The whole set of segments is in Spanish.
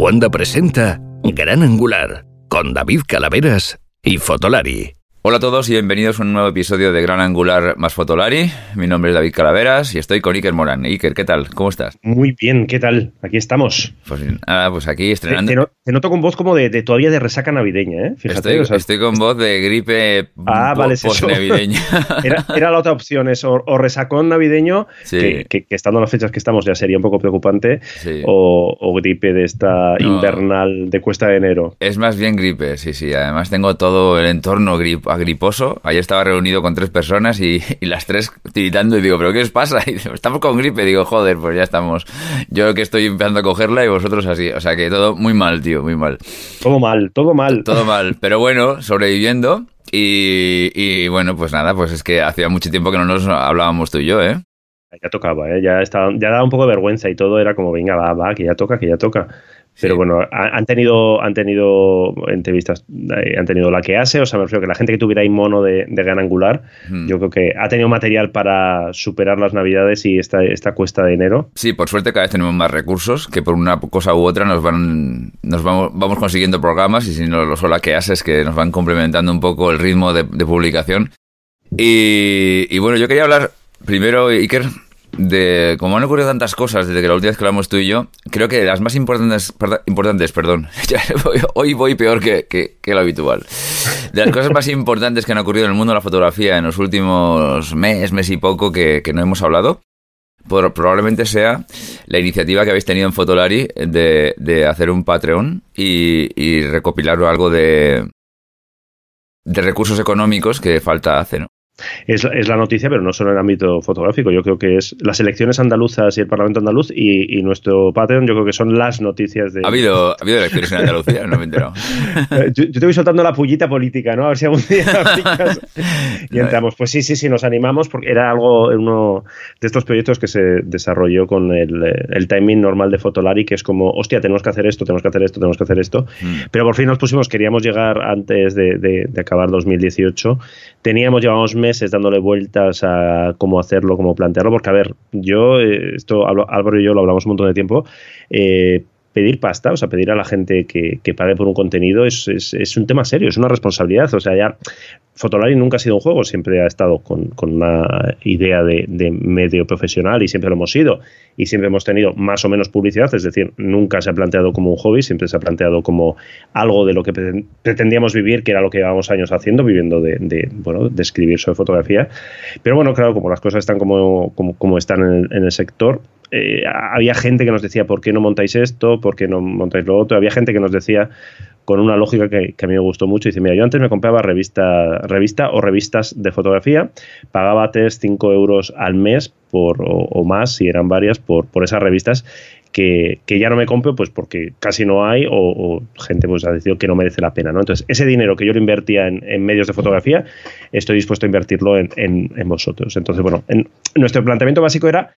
Cuando presenta Gran Angular con David Calaveras y Fotolari. Hola a todos y bienvenidos a un nuevo episodio de Gran Angular más Fotolari. Mi nombre es David Calaveras y estoy con Iker Morán. Iker, ¿qué tal? ¿Cómo estás? Muy bien, ¿qué tal? Aquí estamos. Pues nada, pues aquí estrenando. Te, te, noto con voz como de, de, todavía de resaca navideña, ¿eh? Fíjate, estoy, o sea, estoy con voz de gripe ah, vale, navideña. Era, era, la otra opción, es o, o resacón navideño, sí. que, que, que, estando en las fechas que estamos ya sería un poco preocupante, sí. o, o, gripe de esta no. invernal de cuesta de enero. Es más bien gripe, sí, sí. Además tengo todo el entorno grip, agriposo. Ayer estaba reunido con tres personas y, y, las tres tiritando y digo, ¿pero qué os pasa? Y digo, estamos con gripe. Digo, joder, pues ya estamos. Yo que estoy empezando a cogerla y vosotros así. O sea que todo muy mal, tío, muy mal. Todo mal, todo mal. Todo mal. Pero bueno, sobreviviendo. Y, y, bueno, pues nada, pues es que hacía mucho tiempo que no nos hablábamos tú y yo, ¿eh? Ya tocaba, ¿eh? Ya, estaba, ya daba un poco de vergüenza y todo era como, venga, va, va, que ya toca, que ya toca. Pero bueno, han tenido, han tenido entrevistas, eh, han tenido la que hace, o sea, me refiero que la gente que tuviera ahí mono de, de gran angular, mm. yo creo que ha tenido material para superar las navidades y esta, esta cuesta de enero. Sí, por suerte cada vez tenemos más recursos que por una cosa u otra nos van, nos vamos, vamos consiguiendo programas y si no lo solo que hace es que nos van complementando un poco el ritmo de, de publicación. Y, y bueno, yo quería hablar primero, Iker, de como han ocurrido tantas cosas desde que la última vez que hablamos tú y yo, creo que las más importantes, importantes perdón, hoy voy peor que, que, lo habitual. De las cosas más importantes que han ocurrido en el mundo de la fotografía en los últimos mes, mes y poco que, que no hemos hablado, probablemente sea la iniciativa que habéis tenido en Fotolari de, de hacer un Patreon y, y recopilar algo de, de recursos económicos que falta hacer, ¿no? Es, es, la noticia, pero no solo en el ámbito fotográfico. Yo creo que es las elecciones andaluzas y el Parlamento andaluz y, y nuestro Patreon, yo creo que son las noticias de. ¿Ha habido, ¿ha habido elecciones en Andalucía? No me he enterado. yo, yo, te voy soltando la pullita política, ¿no? A ver si algún día y entramos. Pues sí, sí, sí, nos animamos porque era algo, uno de estos proyectos que se desarrolló con el, el timing normal de Fotolari, que es como, hostia, tenemos que hacer esto, tenemos que hacer esto, tenemos que hacer esto. Mm. Pero por fin nos pusimos, queríamos llegar antes de, de, de acabar 2018. Teníamos, llevamos meses meses dándole vueltas a cómo hacerlo, cómo plantearlo, porque a ver, yo, eh, esto Álvaro y yo lo hablamos un montón de tiempo, eh, pedir pasta, o sea, pedir a la gente que, que pague por un contenido es, es, un tema serio, es una responsabilidad. O sea, ya Fotolari nunca ha sido un juego, siempre ha estado con, con una idea de, de, medio profesional y siempre lo hemos sido. Y siempre hemos tenido más o menos publicidad, es decir, nunca se ha planteado como un hobby, siempre se ha planteado como algo de lo que pretendíamos vivir, que era lo que llevábamos años haciendo, viviendo de, bueno, de escribir sobre fotografía. Pero bueno, claro, como las cosas están como, como, como están en el sector, eh, había gente que nos decía, ¿por qué no montáis esto? ¿Por qué no montáis lo otro? Había gente que nos decía, con una lógica que, a mí me gustó mucho, dice, mira, yo antes me compraba revista, revista o revistas de fotografía, pagaba 3, 5 euros al mes por, o, o más, si eran varias, por, por esas revistas, que, que, ya no me compro pues porque casi no hay o, gente pues ha decidido que no merece la pena. Entonces, ese dinero que yo lo invertía en, medios de fotografía, estoy dispuesto a invertirlo en, en vosotros. Entonces, bueno, nuestro planteamiento básico era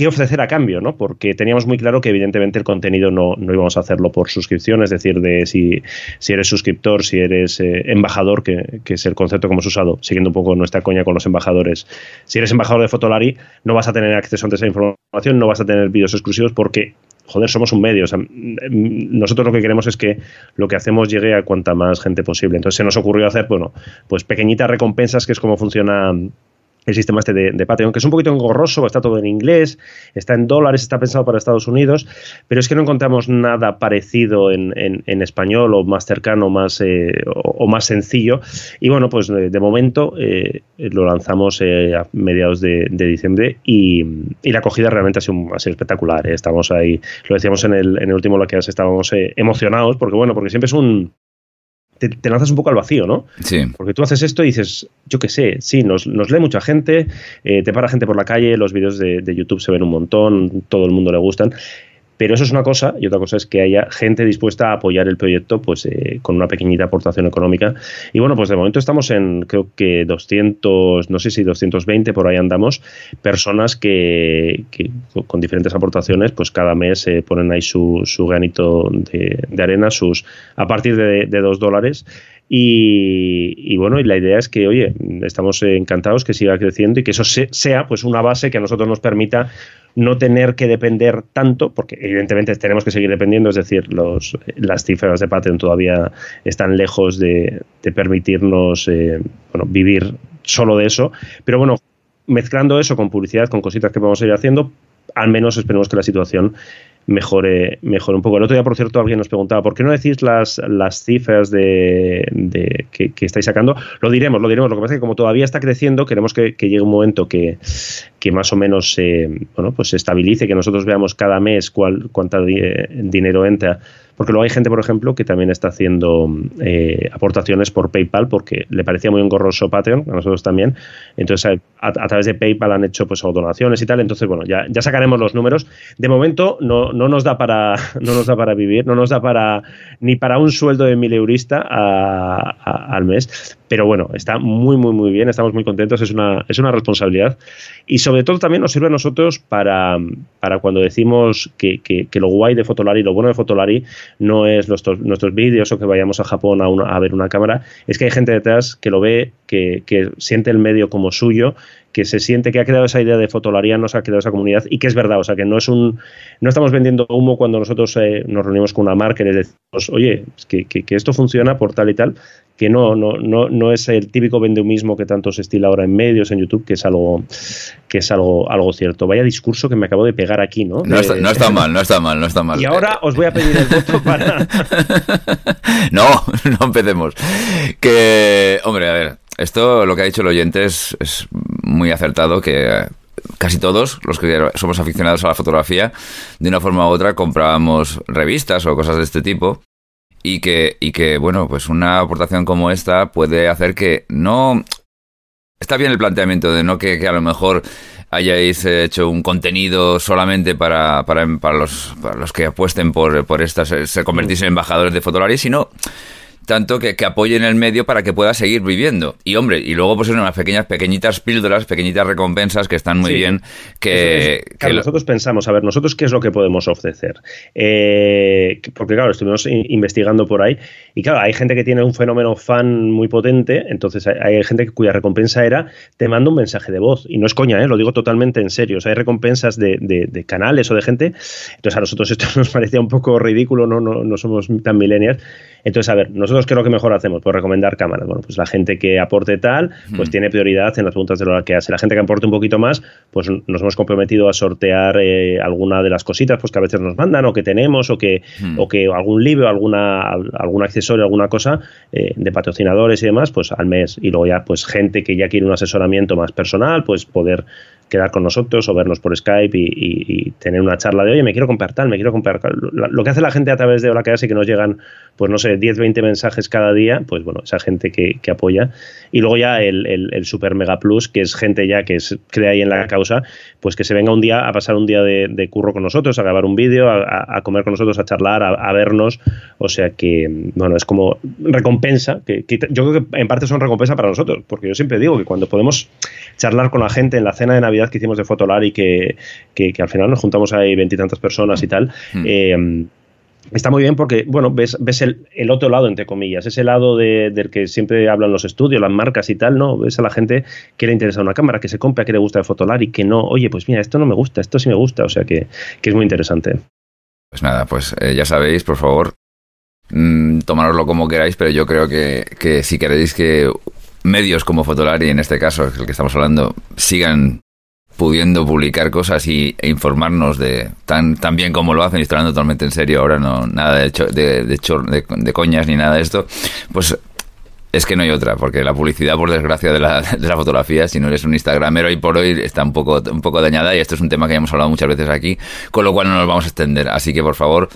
qué ofrecer a cambio, ¿no? Porque teníamos muy claro que evidentemente el contenido no, no íbamos a hacerlo por suscripción, es decir, de si, si eres suscriptor, si eres eh, embajador, que, que, es el concepto que hemos usado, siguiendo un poco nuestra coña con los embajadores. Si eres embajador de Fotolari, no vas a tener acceso a esa información, no vas a tener vídeos exclusivos porque joder, somos un medio. O sea, nosotros lo que queremos es que lo que hacemos llegue a cuanta más gente posible. Entonces se nos ocurrió hacer, bueno, pues pequeñitas recompensas, que es como funciona el sistema este de, Patreon, que es un poquito engorroso, está todo en inglés, está en dólares, está pensado para Estados Unidos, pero es que no encontramos nada parecido en, en, español o más cercano más, eh, o, más sencillo. Y bueno, pues de, momento eh, lo lanzamos eh, a mediados de, diciembre y, y, la acogida realmente ha sido, espectacular. Estamos ahí, lo decíamos en el, en el último lo que estábamos emocionados, porque bueno, porque siempre es un te, te, lanzas un poco al vacío, ¿no? Sí. Porque tú haces esto y dices, yo qué sé, sí, nos, nos, lee mucha gente, eh, te para gente por la calle, los vídeos de, de, YouTube se ven un montón, todo el mundo le gustan. Pero eso es una cosa, y otra cosa es que haya gente dispuesta a apoyar el proyecto pues eh, con una pequeñita aportación económica. Y bueno, pues de momento estamos en, creo que 200, no sé si 220, por ahí andamos, personas que, con diferentes aportaciones, pues cada mes eh, ponen ahí su, granito de, arena, sus a partir de, de dos dólares Y, bueno, y la idea es que, oye, estamos encantados que siga creciendo y que eso sea pues una base que a nosotros nos permita no tener que depender tanto, porque evidentemente tenemos que seguir dependiendo, es decir, los, las cifras de Patreon todavía están lejos de, permitirnos eh, bueno, vivir solo de eso, pero bueno, mezclando eso con publicidad, con cositas que vamos a ir haciendo, al menos esperemos que la situación mejore, mejore un poco. El otro día, por cierto, alguien nos preguntaba, ¿por qué no decís las, las cifras de, que, estáis sacando? Lo diremos, lo diremos. Lo que pasa es que como todavía está creciendo, queremos que, llegue un momento que, que más o menos bueno, pues se estabilice, que nosotros veamos cada mes cuál, cuánto dinero entra porque luego hay gente, por ejemplo, que también está haciendo eh, aportaciones por PayPal porque le parecía muy engorroso Patreon, a nosotros también. Entonces, a, través de PayPal han hecho pues donaciones y tal. Entonces, bueno, ya, sacaremos los números. De momento no, no, nos da para, no nos da para vivir, no nos da para ni para un sueldo de mil eurista al mes. Pero bueno, está muy, muy, muy bien, estamos muy contentos, es una, es una responsabilidad. Y sobre todo también nos sirve a nosotros para, para cuando decimos que, que, lo guay de Fotolari, lo bueno de Fotolari no es nuestros, nuestros vídeos o que vayamos a Japón a, a ver una cámara, es que hay gente detrás que lo ve, que, que siente el medio como suyo que se siente que ha creado esa idea de fotolarianos, ha creado esa comunidad y que es verdad, o sea, que no es un no estamos vendiendo humo cuando nosotros eh, nos reunimos con una marca y les decimos, oye, que, que, esto funciona por tal y tal, que no, no, no, no es el típico vendehumismo que tanto se estila ahora en medios, en YouTube, que es algo que es algo, algo cierto. Vaya discurso que me acabo de pegar aquí, ¿no? No, está, no está mal, no está mal, no está mal. Y ahora os voy a pedir el voto para... no, no empecemos. Que, hombre, a ver, esto, lo que ha dicho el oyente es, muy acertado, que casi todos los que somos aficionados a la fotografía, de una forma u otra comprábamos revistas o cosas de este tipo. Y que, y que, bueno, pues una aportación como esta puede hacer que no... Está bien el planteamiento de no que, a lo mejor hayáis hecho un contenido solamente para, para, para, los, para los que apuesten por, por estas, se convertirse en embajadores de Fotolari, sino tanto que, que apoyen el medio para que pueda seguir viviendo. Y hombre, y luego pues son unas pequeñas, pequeñitas píldoras, pequeñitas recompensas que están muy bien. Que, nosotros pensamos, a ver, nosotros qué es lo que podemos ofrecer. Eh, porque claro, estuvimos investigando por ahí y claro, hay gente que tiene un fenómeno fan muy potente, entonces hay, gente cuya recompensa era te mando un mensaje de voz. Y no es coña, ¿eh? lo digo totalmente en serio. O sea, hay recompensas de, de, canales o de gente. Entonces a nosotros esto nos parecía un poco ridículo, no, no, no somos tan millennials. Entonces, a ver, nosotros qué es lo que mejor hacemos? Pues recomendar cámaras. Bueno, pues la gente que aporte tal, pues tiene prioridad en las preguntas de lo que hace. La gente que aporte un poquito más, pues nos hemos comprometido a sortear eh, alguna de las cositas pues que a veces nos mandan o que tenemos o que, o que algún libro, alguna, algún accesorio, alguna cosa eh, de patrocinadores y demás, pues al mes. Y luego ya, pues gente que ya quiere un asesoramiento más personal, pues poder quedar con nosotros o vernos por Skype y, tener una charla de, oye, me quiero comprar tal, me quiero comprar Lo que hace la gente a través de Hola que hace que nos llegan, pues no sé, 10, 20 mensajes cada día, pues bueno, esa gente que, apoya. Y luego ya el, el, Super Mega Plus, que es gente ya que es, cree ahí en la causa, pues que se venga un día a pasar un día de, curro con nosotros, a grabar un vídeo, a, comer con nosotros, a charlar, a, vernos. O sea que, bueno, es como recompensa, que, yo creo que en parte son recompensa para nosotros, porque yo siempre digo que cuando podemos charlar con la gente en la cena de Navidad, que hicimos de Fotolar y que, que, al final nos juntamos ahí veintitantas personas y tal. Hmm. Eh, está muy bien porque, bueno, ves, ves el, el, otro lado, entre comillas, ese lado de, del que siempre hablan los estudios, las marcas y tal, ¿no? Ves a la gente que le interesa una cámara, que se compra, que le gusta el Fotolar y que no, oye, pues mira, esto no me gusta, esto sí me gusta, o sea que, que es muy interesante. Pues nada, pues eh, ya sabéis, por favor, mmm, tomároslo como queráis, pero yo creo que, que si queréis que medios como Fotolari, en este caso, el que estamos hablando, sigan pudiendo publicar cosas y, e informarnos de tan, tan bien como lo hacen y están totalmente en serio ahora, no nada de, de, de, de, coñas ni nada de esto, pues es que no hay otra, porque la publicidad, por desgracia, de la, de la fotografía, si no eres un Instagramero hoy por hoy, está un poco, un poco dañada y esto es un tema que ya hemos hablado muchas veces aquí, con lo cual no nos vamos a extender. Así que, por favor,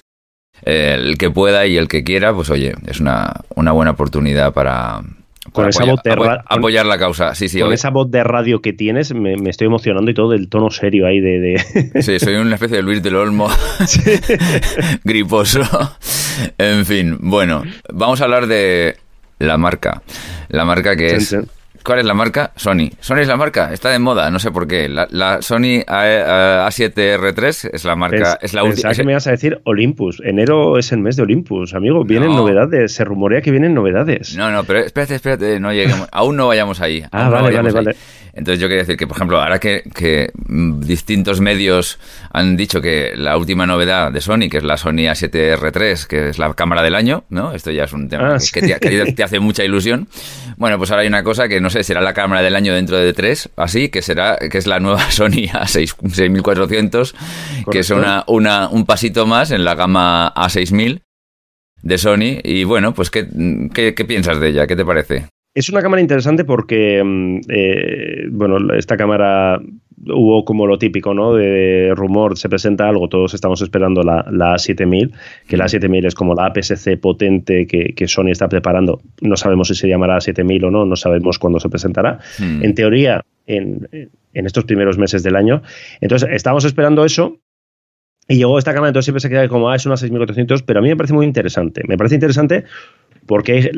el que pueda y el que quiera, pues oye, es una, una buena oportunidad para, con esa voz de apoyar la causa, sí, sí. Con esa voz de radio que tienes, me, estoy emocionando y todo del tono serio ahí de, Sí, soy una especie de Luis del Olmo griposo. En fin, bueno, vamos a hablar de la marca. La marca que es ¿Cuál es la marca? Sony. Sony es la marca, está de moda, no sé por qué. La, Sony A, 7 r 3 es la marca, es, la última. que me ibas a decir Olympus. Enero es el mes de Olympus, amigo. Vienen novedades, se rumorea que vienen novedades. No, no, pero espérate, espérate, no lleguemos, aún no vayamos ahí. Ah, vale, vale, vale. Entonces yo quería decir que, por ejemplo, ahora que, que, distintos medios han dicho que la última novedad de Sony, que es la Sony A7R3, que es la cámara del año, ¿no? Esto ya es un tema ah, que, te, te, hace mucha ilusión. Bueno, pues ahora hay una cosa que no sé, será la cámara del año dentro de tres, así, que será, que es la nueva Sony A6400, que es una, una, un pasito más en la gama A6000 de Sony. Y bueno, pues ¿qué, qué, qué piensas de ella? ¿Qué te parece? Es una cámara interesante porque, mm, eh, bueno, esta cámara hubo como lo típico, ¿no? De rumor, se presenta algo, todos estamos esperando la, la A7000, que la A7000 es como la APS-C potente que, Sony está preparando. No sabemos si se llamará A7000 o no, no sabemos cuándo se presentará. Hmm. En teoría, en, en, estos primeros meses del año. Entonces, estamos esperando eso. Y llegó esta cámara, entonces siempre se queda como, ah, es una 6400, pero a mí me parece muy interesante. Me parece interesante porque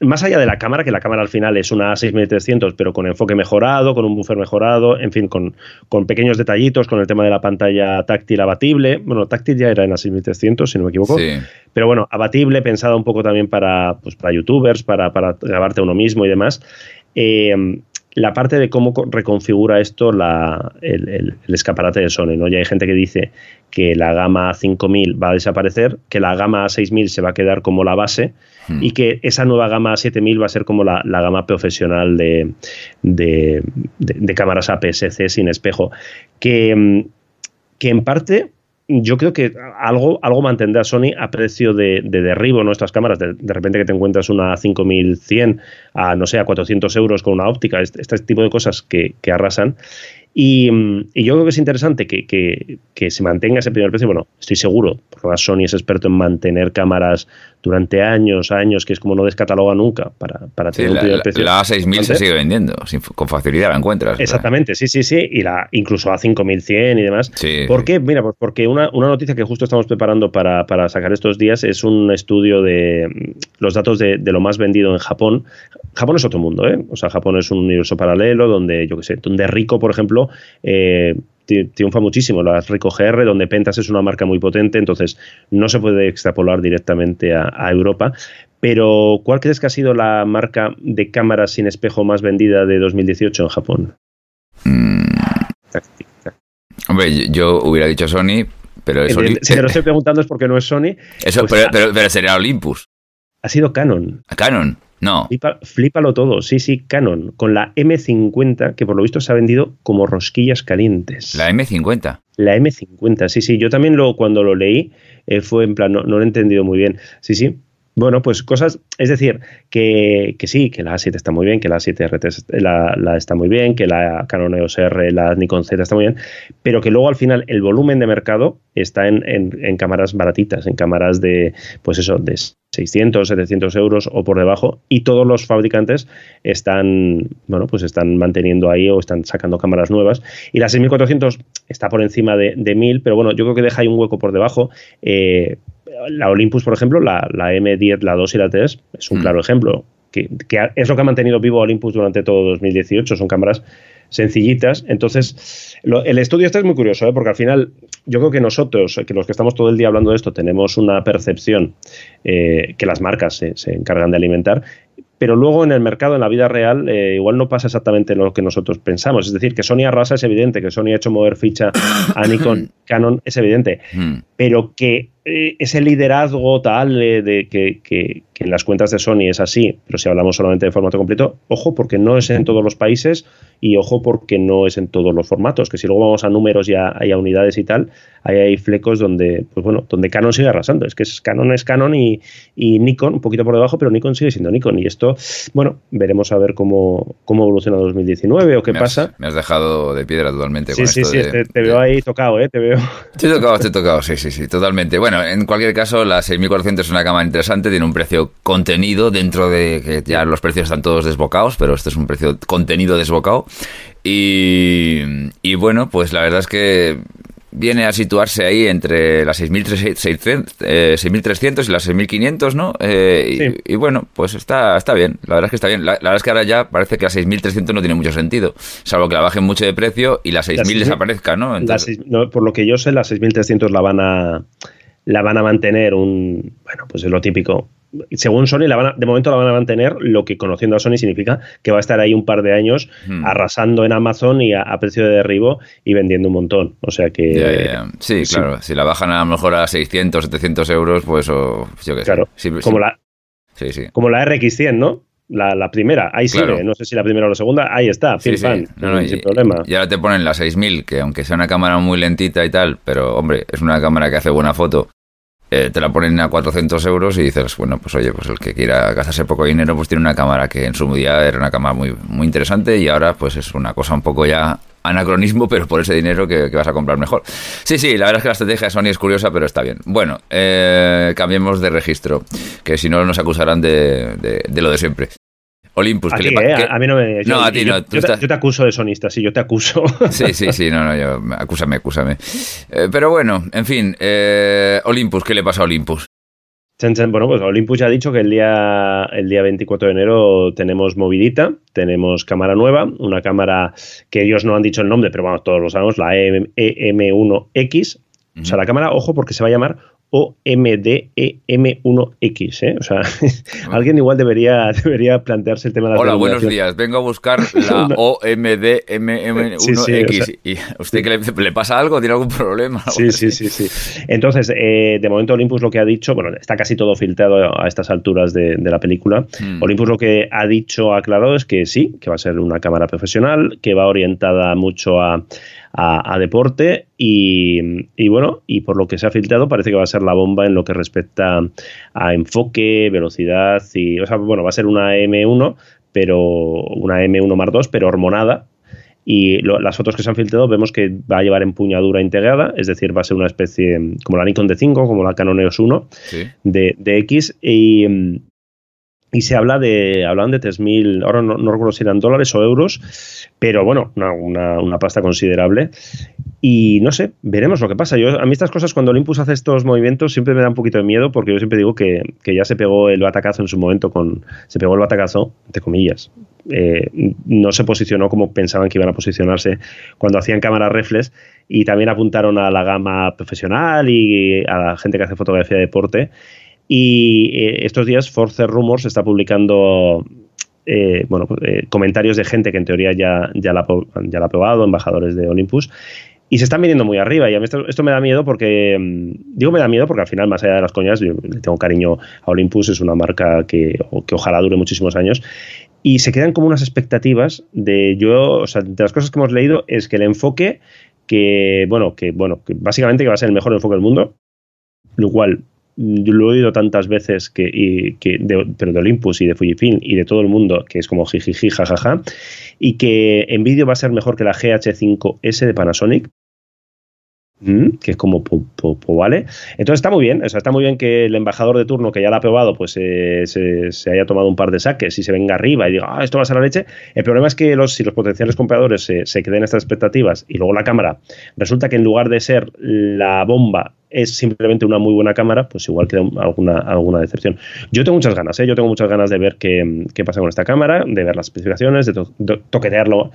más allá de la cámara, que la cámara al final es una 6300, pero con enfoque mejorado, con un buffer mejorado, en fin, con, con, pequeños detallitos, con el tema de la pantalla táctil abatible. Bueno, táctil ya era en la 6300, si no me equivoco. Pero bueno, abatible, pensada un poco también para, pues, para youtubers, para, para grabarte uno mismo y demás. Eh, la parte de cómo reconfigura esto la, el, escaparate de Sony. ¿no? Ya hay gente que dice que la gama 5000 va a desaparecer, que la gama 6000 se va a quedar como la base hmm. y que esa nueva gama 7000 va a ser como la, gama profesional de, de, de, cámaras APS-C sin espejo. Que, que en parte yo creo que algo, algo mantendrá Sony a precio de, derribo nuestras cámaras. De, repente que te encuentras una 5100 a, no sé, a 400 euros con una óptica, este, este tipo de cosas que, que arrasan. Y, yo creo que es interesante que, se mantenga ese primer precio. Bueno, estoy seguro, porque Sony es experto en mantener cámaras durante años, años, que es como no descataloga nunca para, para tener un primer precio. La A6000 se sigue vendiendo, con facilidad la encuentras. Exactamente, sí, sí, sí. Y la incluso A5100 y demás. ¿Por qué? Mira, pues porque una, una, noticia que justo estamos preparando para, para, sacar estos días es un estudio de mm, los datos de, de, lo más vendido en Japón. Japón es otro mundo, ¿eh? O sea, Japón es un universo paralelo donde, yo qué sé, donde Rico, por ejemplo, eh, triunfa muchísimo. La Rico GR, donde Pentas es una marca muy potente, entonces no se puede extrapolar directamente a, Europa. Pero, ¿cuál crees que ha sido la marca de cámaras sin espejo más vendida de 2018 en Japón? Mm. Hombre, yo hubiera dicho Sony, pero Si te lo estoy preguntando es porque no es Sony. Eso, pues pero, pero, sería Olympus. Ha sido Canon. Canon. No. flípalo todo, sí, sí, Canon, con la M50, que por lo visto se ha vendido como rosquillas calientes. La M50. La M50, sí, sí. Yo también lo, cuando lo leí eh, fue en plan, no, no lo he entendido muy bien. Sí, sí, bueno, pues cosas, es decir, que, sí, que la A7 está muy bien, que la A7R la, está muy bien, que la Canon EOS R, la Nikon Z está muy bien, pero que luego al final el volumen de mercado está en, en, cámaras baratitas, en cámaras de, pues eso, de 600, 700 euros o por debajo, y todos los fabricantes están, bueno, pues están manteniendo ahí o están sacando cámaras nuevas. Y la 6400 está por encima de, de 1000, pero bueno, yo creo que deja ahí un hueco por debajo. Eh, la Olympus, por ejemplo, la, M10, la 2 y la 3 es un mm. claro ejemplo. Que, es lo que ha mantenido vivo Olympus durante todo 2018. Son cámaras sencillitas. Entonces, el estudio este es muy curioso, ¿eh? porque al final yo creo que nosotros, que los que estamos todo el día hablando de esto, tenemos una percepción eh, que las marcas se, se, encargan de alimentar pero luego en el mercado, en la vida real, eh, igual no pasa exactamente lo que nosotros pensamos. Es decir, que Sony arrasa es evidente, que Sony ha hecho mover ficha a Nikon, Canon es evidente, hmm. pero que eh, ese liderazgo tal de que, que, que, en las cuentas de Sony es así, pero si hablamos solamente de formato completo, ojo porque no es en todos los países y ojo porque no es en todos los formatos, que si luego vamos a números y a, unidades y tal, ahí hay flecos donde, pues bueno, donde Canon sigue arrasando. Es que es, Canon es Canon y, y, Nikon un poquito por debajo, pero Nikon sigue siendo Nikon. Y esto, bueno, veremos a ver cómo, cómo evoluciona 2019 o qué pasa. Me has dejado de piedra totalmente. Sí, sí, sí, te, veo ahí tocado, ¿eh? Te veo. Estoy tocado, estoy tocado, sí, sí, sí, totalmente. Bueno, en cualquier caso, la 6400 es una cámara interesante, tiene un precio contenido dentro de que ya los precios están todos desbocados, pero este es un precio contenido desbocado. Y, y bueno, pues la verdad es que viene a situarse ahí entre las 6.300 eh, y las 6.500, ¿no? Eh, y, bueno, pues está, está bien, la verdad es que está bien. La, verdad es que ahora ya parece que las 6.300 no tiene mucho sentido, salvo que la bajen mucho de precio y las 6.000 desaparezca, ¿no? ¿no? Por lo que yo sé, las 6.300 la van a la van a mantener un, bueno, pues es lo típico, según Sony, la van de momento la van a mantener, lo que conociendo a Sony significa que va a estar ahí un par de años hmm. arrasando en Amazon y a, precio de derribo y vendiendo un montón. O sea que. Sí, claro. Si la bajan a lo mejor a 600, 700 euros, pues yo qué sé. como, La, como la RX100, ¿no? La, primera, ahí sigue, no sé si la primera o la segunda, ahí está, fin fan, sin problema. Y ahora te ponen la 6000, que aunque sea una cámara muy lentita y tal, pero hombre, es una cámara que hace buena foto eh, te la ponen a 400 euros y dices, bueno, pues oye, pues el que quiera gastarse poco dinero, pues tiene una cámara que en su día era una cámara muy, muy interesante y ahora pues es una cosa un poco ya anacronismo, pero por ese dinero que, vas a comprar mejor. Sí, sí, la verdad es que la estrategia de Sony es curiosa, pero está bien. Bueno, eh, cambiemos de registro, que si no nos acusarán de, de lo de siempre. Olympus. A, que le, eh, a mí no me. no, a ti no. Yo, te, acuso de sonista, sí, yo te acuso. Sí, sí, sí, no, no, yo, acúsame, acúsame. Eh, pero bueno, en fin, eh, Olympus, ¿qué le pasa a Olympus? Bueno, pues Olympus ya ha dicho que el día, el día 24 de enero tenemos movidita, tenemos cámara nueva, una cámara que ellos no han dicho el nombre, pero vamos, todos lo sabemos, la EM1X. O sea, la cámara, ojo, porque se va a llamar OMDEM1X. ¿eh? O sea, alguien igual debería, debería plantearse el tema de la Hola, buenos días. Vengo a buscar la OMDEM1X. ¿Y usted que le, pasa algo? ¿Tiene algún problema? Sí, sí, sí, sí. Entonces, eh, de momento Olympus lo que ha dicho, bueno, está casi todo filtrado a estas alturas de, la película. Hmm. Olympus lo que ha dicho, aclarado, es que sí, que va a ser una cámara profesional, que va orientada mucho a a, deporte y, bueno, y por lo que se ha filtrado parece que va a ser la bomba en lo que respecta a enfoque, velocidad y, o sea, bueno, va a ser una M1, pero una M1 más 2, pero hormonada, y las fotos que se han filtrado vemos que va a llevar empuñadura integrada, es decir, va a ser una especie como la Nikon D5, como la Canon EOS 1 de, de, X, y, y se habla de, hablan de 3.000, ahora no, no, recuerdo si eran dólares o euros, pero bueno, una, una, pasta considerable. Y no sé, veremos lo que pasa. Yo, a mí estas cosas, cuando Olympus hace estos movimientos, siempre me da un poquito de miedo, porque yo siempre digo que, que ya se pegó el batacazo en su momento con, se pegó el batacazo, entre comillas, eh, no se posicionó como pensaban que iban a posicionarse cuando hacían cámaras reflex y también apuntaron a la gama profesional y a la gente que hace fotografía de deporte y eh, estos días Force Rumors está publicando eh, bueno, eh, comentarios de gente que en teoría ya, ya, la, ya la ha probado, embajadores de Olympus, y se están viniendo muy arriba. Y a mí esto, me da miedo porque, mm, digo me da miedo porque al final, más allá de las coñas, yo le tengo cariño a Olympus, es una marca que, que ojalá dure muchísimos años. Y se quedan como unas expectativas de yo, o sea, de las cosas que hemos leído es que el enfoque que, bueno, que, bueno, que básicamente que va a ser el mejor enfoque del mundo, lo cual yo lo he oído tantas veces que, y, que pero de Olympus y de Fujifilm y de todo el mundo, que es como jijiji, jajaja, y que en vídeo va a ser mejor que la GH5S de Panasonic, mm, que es como vale. Entonces está muy bien, o sea, está muy bien que el embajador de turno que ya la ha probado, pues eh, se, haya tomado un par de saques y se venga arriba y diga, ah, esto va a ser la leche. El problema es que los, si los potenciales compradores se, se queden estas expectativas y luego la cámara resulta que en lugar de ser la bomba es simplemente una muy buena cámara, pues igual queda alguna, alguna decepción. Yo tengo muchas ganas, ¿eh? yo tengo muchas ganas de ver qué, qué pasa con esta cámara, de ver las especificaciones, de, toquetearlo.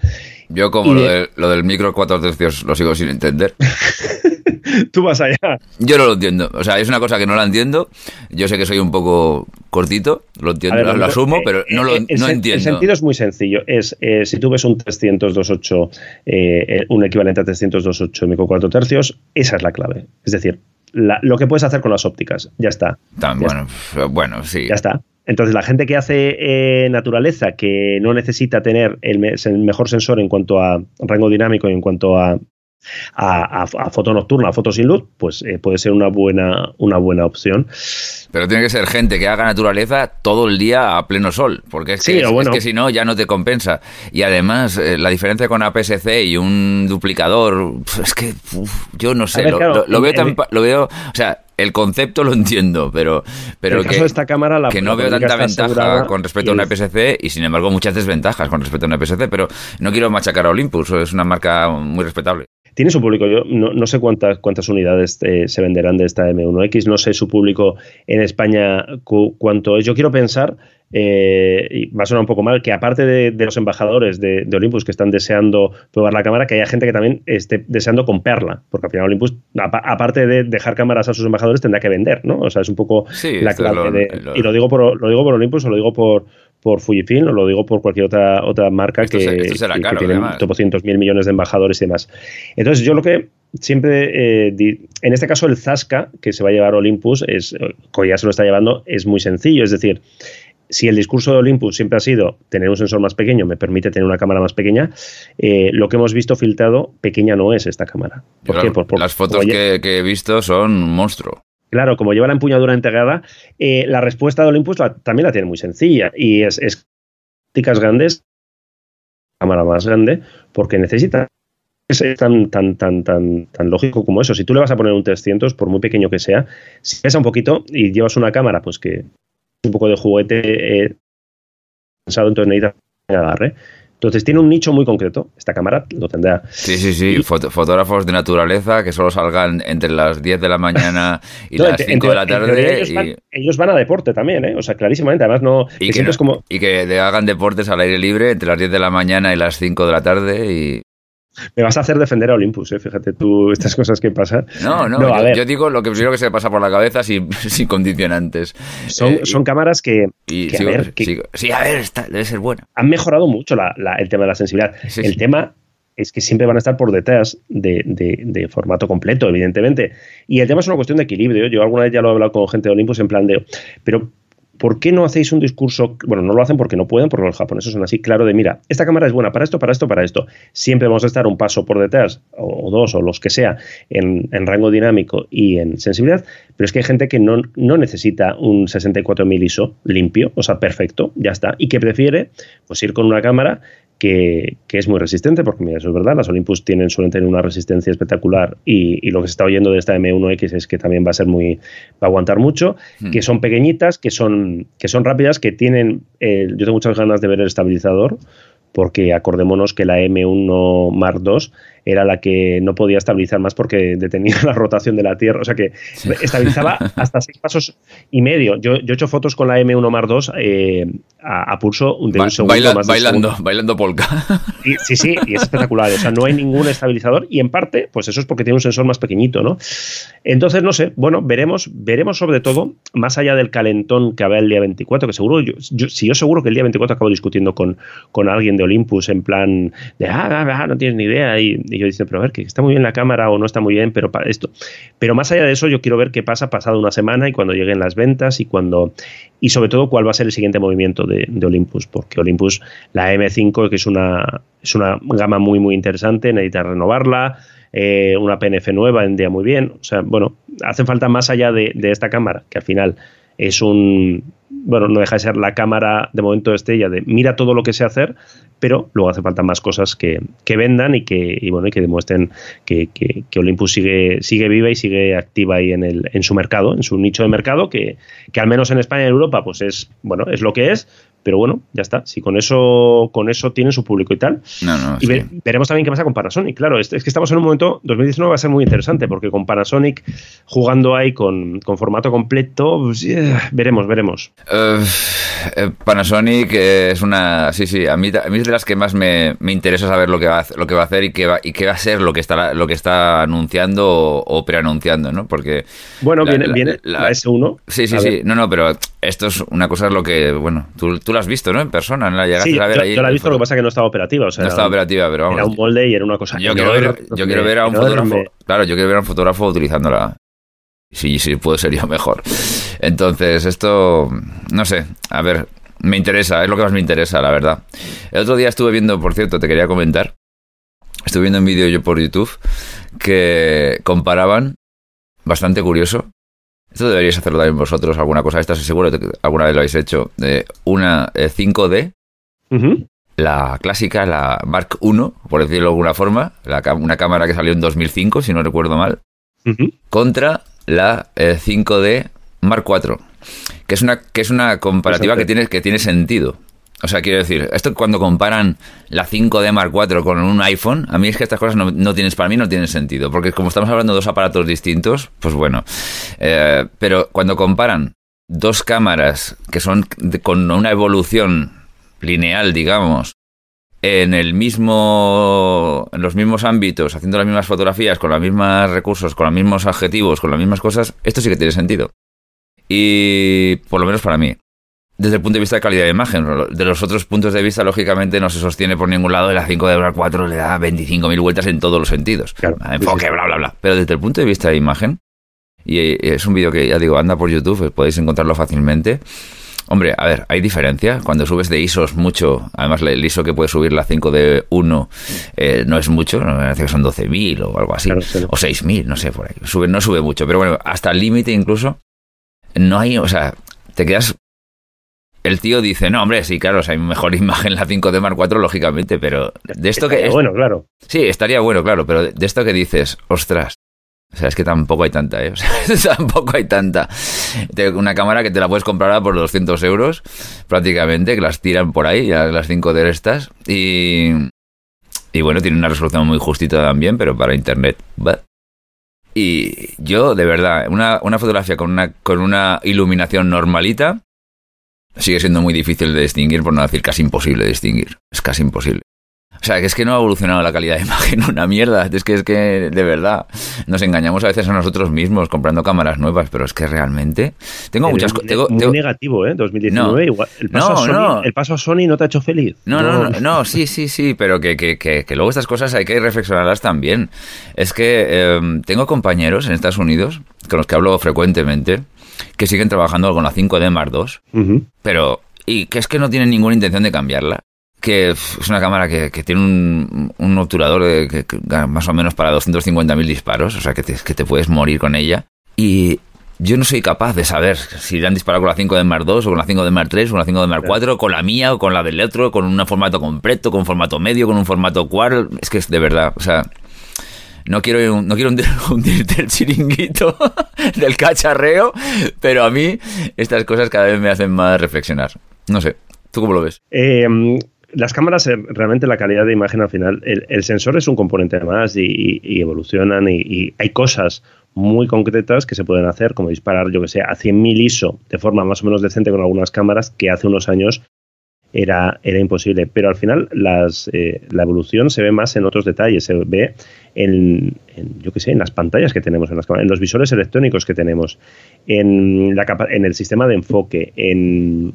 Yo como lo, del micro 4 tercios lo sigo sin entender. Tú vas allá. Yo no lo entiendo. O sea, es una cosa que no la entiendo. Yo sé que soy un poco cortito, lo entiendo, lo, asumo, pero no lo no entiendo. El sentido es muy sencillo. Es eh, si tú ves un 328, eh, un equivalente a 328 micro 4 tercios, esa es la clave. Es decir, lo que puedes hacer con las ópticas. Ya está. bueno, bueno, sí. Ya está. Entonces, la gente que hace eh, naturaleza, que no necesita tener el, mejor sensor en cuanto a rango dinámico y en cuanto a, a, foto nocturna, a foto sin luz, pues eh, puede ser una buena, una buena opción. Pero tiene que ser gente que haga naturaleza todo el día a pleno sol, porque es que, es, que si no ya no te compensa. Y además, eh, la diferencia con APS-C y un duplicador, es que yo no sé, lo, veo tan, lo veo, o sea, el concepto lo entiendo, pero, pero que, esta cámara, que no veo tanta ventaja con respecto a una PSC y sin embargo muchas desventajas con respecto a una PSC, pero no quiero machacar a Olympus, es una marca muy respetable. Tiene su público. Yo no, sé cuántas, cuántas unidades eh, se venderán de esta M1X, no sé su público en España cuánto es. Yo quiero pensar eh, y va a sonar un poco mal, que aparte de, los embajadores de, Olympus que están deseando probar la cámara, que haya gente que también esté deseando comprarla, porque al final Olympus, aparte de dejar cámaras a sus embajadores, tendrá que vender, ¿no? O sea, es un poco la clave de... Y lo digo por, lo digo por Olympus o lo digo por, por Fujifilm o lo digo por cualquier otra, otra marca que, tiene cientos mil millones de embajadores y demás. Entonces, yo lo que siempre, eh, en este caso el Zasca, que se va a llevar Olympus, es, que ya se lo está llevando, es muy sencillo, es decir, si el discurso de Olympus siempre ha sido tener un sensor más pequeño, me permite tener una cámara más pequeña, eh, lo que hemos visto filtrado, pequeña no es esta cámara. ¿Por qué? Por, las fotos que, he visto son un monstruo. Claro, como lleva la empuñadura integrada, eh, la respuesta de Olympus también la tiene muy sencilla y es, es grandes, cámara más grande, porque necesita es tan, tan, tan, tan, tan lógico como eso. Si tú le vas a poner un 300, por muy pequeño que sea, si pesa un poquito y llevas una cámara, pues que un poco de juguete eh, pensado, entonces necesita agarre. Entonces tiene un nicho muy concreto. Esta cámara lo tendrá. Sí, sí, sí. fotógrafos de naturaleza que solo salgan entre las 10 de la mañana y las 5 de la tarde. Ellos, van, a deporte también, ¿eh? O sea, clarísimamente. Además, no. Y que, como... y que hagan deportes al aire libre entre las 10 de la mañana y las 5 de la tarde. Y, me vas a hacer defender a Olympus, ¿eh? fíjate tú estas cosas que pasan. No, no, yo, digo lo que primero que se me pasa por la cabeza sin, sin condicionantes. Son, eh, son cámaras que, a ver, sí, a ver, debe ser buena. Han mejorado mucho el tema de la sensibilidad. el tema es que siempre van a estar por detrás de, de, formato completo, evidentemente. Y el tema es una cuestión de equilibrio. Yo alguna vez ya lo he hablado con gente de Olympus en plan de, pero ¿por qué no hacéis un discurso? Bueno, no lo hacen porque no pueden, porque los japoneses son así, claro, de mira, esta cámara es buena para esto, para esto, para esto. Siempre vamos a estar un paso por detrás, o, dos, o los que sea, en, rango dinámico y en sensibilidad, pero es que hay gente que no, no necesita un 64.000 ISO limpio, o sea, perfecto, ya está, y que prefiere pues ir con una cámara que, es muy resistente, porque mira, eso es verdad, las Olympus tienen, suelen tener una resistencia espectacular y, lo que se está oyendo de esta M1X es que también va a ser muy, va a aguantar mucho, hmm. que son pequeñitas, que son, que son rápidas, que tienen, eh, yo tengo muchas ganas de ver el estabilizador, porque acordémonos que la M1 Mark II era la que no podía estabilizar más porque detenía la rotación de la Tierra. O sea que estabilizaba hasta seis pasos y medio. Yo, yo he hecho fotos con la M1 Mark II eh, a, pulso de un segundo más bailando, bailando polka. sí, sí, y es espectacular. O sea, no hay ningún estabilizador y en parte, pues eso es porque tiene un sensor más pequeñito, ¿no? Entonces, no sé, bueno, veremos, veremos sobre todo, más allá del calentón que habrá el día 24, que seguro, yo, si yo seguro que el día 24 acabo discutiendo con, con alguien de Olympus en plan de, ah, ah, ah no tienes ni idea, y, y yo diciendo, pero a ver, que está muy bien la cámara o no está muy bien, pero para esto. Pero más allá de eso, yo quiero ver qué pasa pasado una semana y cuando lleguen las ventas y cuando y sobre todo cuál va a ser el siguiente movimiento de, Olympus, porque Olympus, la M5, que es una, es una gama muy, muy interesante, necesita renovarla. Eh, una PNF nueva vendría muy bien. O sea, bueno, hace falta más allá de, de esta cámara, que al final es un, bueno, no deja de ser la cámara de momento estrella de mira todo lo que sé hacer, pero luego hace falta más cosas que, vendan y que, y bueno, y que demuestren que, que, Olympus sigue, sigue viva y sigue activa ahí en, el, en su mercado, en su nicho de mercado, que, que al menos en España y en Europa, pues es, bueno, es lo que es, pero bueno, ya está. Si con eso, con eso tiene su público y tal. y veremos también qué pasa con Panasonic. Claro, es, que estamos en un momento, 2019 va a ser muy interesante, porque con Panasonic jugando ahí con, formato completo, pues, veremos, veremos. Eh, eh, Panasonic es una. Sí, sí, a mí, a mí es de las que más me, interesa saber lo que, va, lo que va a hacer y qué va, y qué va a ser lo que está, lo que está anunciando o, preanunciando, ¿no? Porque. Bueno, viene, viene la, S1. Sí, sí, sí. No, no, pero esto es una cosa es lo que. Bueno, tú, tú lo has visto, ¿no? En persona, ¿no? La llegaste a ver yo, Yo la he visto, lo que pasa es que no estaba operativa. O sea, no estaba operativa, pero vamos. Era un molde y era una cosa. Yo, quiero ver, yo quiero ver a un fotógrafo. Claro, yo quiero ver a un fotógrafo utilizándola. Sí, sí, puede ser yo mejor. Entonces, esto. No sé, a ver. Me interesa, es lo que más me interesa, la verdad. El otro día estuve viendo, por cierto, te quería comentar. Estuve viendo un vídeo yo por YouTube que comparaban, bastante curioso, esto deberíais hacerlo también vosotros, alguna cosa. Esta seguro que alguna vez lo habéis hecho. De una 5D, eh, la clásica, la Mark I, por decirlo de alguna forma, una cámara que salió en 2005, si no recuerdo mal, contra la 5D eh, Mark IV, que es una, que es una comparativa que tiene, que tiene sentido. O sea, quiero decir, esto cuando comparan la 5D Mark IV con un iPhone, a mí es que estas cosas no, no tienes, para mí no tienen sentido, porque como estamos hablando de dos aparatos distintos, pues bueno. Eh, pero cuando comparan dos cámaras que son con una evolución lineal, digamos, en el mismo en los mismos ámbitos, haciendo las mismas fotografías, con los mismos recursos, con los mismos objetivos, con las mismas cosas, esto sí que tiene sentido. Y por lo menos para mí. Desde el punto de vista de calidad de imagen, de los otros puntos de vista, lógicamente, no se sostiene por ningún lado y la 5 de 4 le da 25.000 vueltas en todos los sentidos. Enfoque, bla, bla, bla. Pero desde el punto de vista de imagen, y es un vídeo que ya digo, anda por YouTube, podéis encontrarlo fácilmente. Hombre, a ver, hay diferencia. Cuando subes de ISOs mucho, además el ISO que puede subir la 5 de 1 eh, no es mucho, no me parece que son 12.000 o algo así, o 6.000, no sé, por ahí. Sube, no sube mucho, pero bueno, hasta el límite incluso, no hay, o sea, te quedas... El tío dice, no, hombre, sí, claro, o sea, hay mejor imagen la 5 de Mark 4, lógicamente, pero de esto que... bueno, claro. Sí, estaría bueno, claro, pero de esto que dices, ostras, o sea, es que tampoco hay tanta, ¿eh? O sea, tampoco hay tanta. Una cámara que te la puedes comprar por 200 euros, prácticamente, que las tiran por ahí, las 5 de estas. Y, y bueno, tiene una resolución muy justita también, pero para internet. Y yo, de verdad, una, una fotografía con una, con una iluminación normalita sigue siendo muy difícil de distinguir, por no decir casi imposible de distinguir. Es casi imposible. O sea, que es que no ha evolucionado la calidad de imagen una mierda. Es que es que, de verdad, nos engañamos a veces a nosotros mismos comprando cámaras nuevas, pero es que realmente tengo muchas cosas. Muy negativo, ¿eh? 2019, igual. El paso, a Sony, el paso a Sony no te ha hecho feliz. No, no, no, sí, sí, sí, pero que, que, que, luego estas cosas hay que reflexionarlas también. Es que em, tengo compañeros en Estados Unidos con los que hablo frecuentemente que siguen trabajando con la 5D Mark II, pero y que es que no tienen ninguna intención de cambiarla que es una cámara que, tiene un, un obturador de, que, más o menos para 250.000 disparos, o sea que te, que te puedes morir con ella. Y yo no soy capaz de saber si le han disparado con la 5 de Mark 2 o con la 5 de Mark 3 o con la 5 de Mark 4, con la mía o con la del otro, con un formato completo, con un formato medio, con un formato cual. Es que es de verdad, o sea, no quiero, no quiero hundirte el chiringuito del cacharreo, pero a mí estas cosas cada vez me hacen más reflexionar. No sé, ¿tú cómo lo ves? Eh, las cámaras, eh, realmente la calidad de imagen al final, el, sensor es un componente más y, evolucionan y, hay cosas muy concretas que se pueden hacer, como disparar, yo que sé, a 100.000 ISO de forma más o menos decente con algunas cámaras que hace unos años era, era imposible. Pero al final las, eh, la evolución se ve más en otros detalles, se ve en, yo que sé, en las pantallas que tenemos en las en los visores electrónicos que tenemos, en, la en el sistema de enfoque, en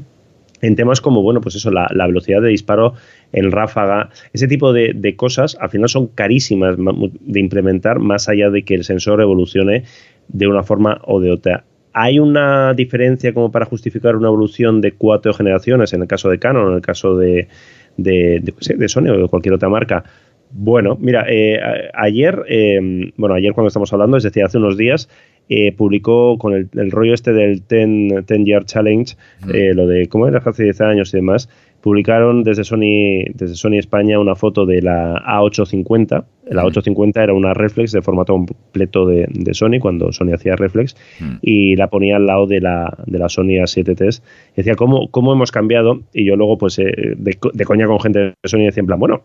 en temas como, bueno, pues eso, la, velocidad de disparo en ráfaga, ese tipo de, cosas al final son carísimas de implementar más allá de que el sensor evolucione de una forma o de otra. ¿Hay una diferencia como para justificar una evolución de cuatro generaciones en el caso de Canon, en el caso de, de, de, Sony o de cualquier otra marca? Bueno, mira, eh, ayer, eh, bueno, ayer cuando estamos hablando, es decir, hace unos días, eh, publicó con el, rollo este del 10, Year Challenge, eh, lo de cómo era hace 10 años y demás, publicaron desde Sony, desde Sony España una foto de la A850. La 850 era una reflex de formato completo de, Sony, cuando Sony hacía reflex, y la ponía al lado de la, de la Sony A7 Decía, ¿cómo, ¿cómo hemos cambiado? Y yo luego, pues, eh, de, coña con gente de Sony, decía en plan, bueno,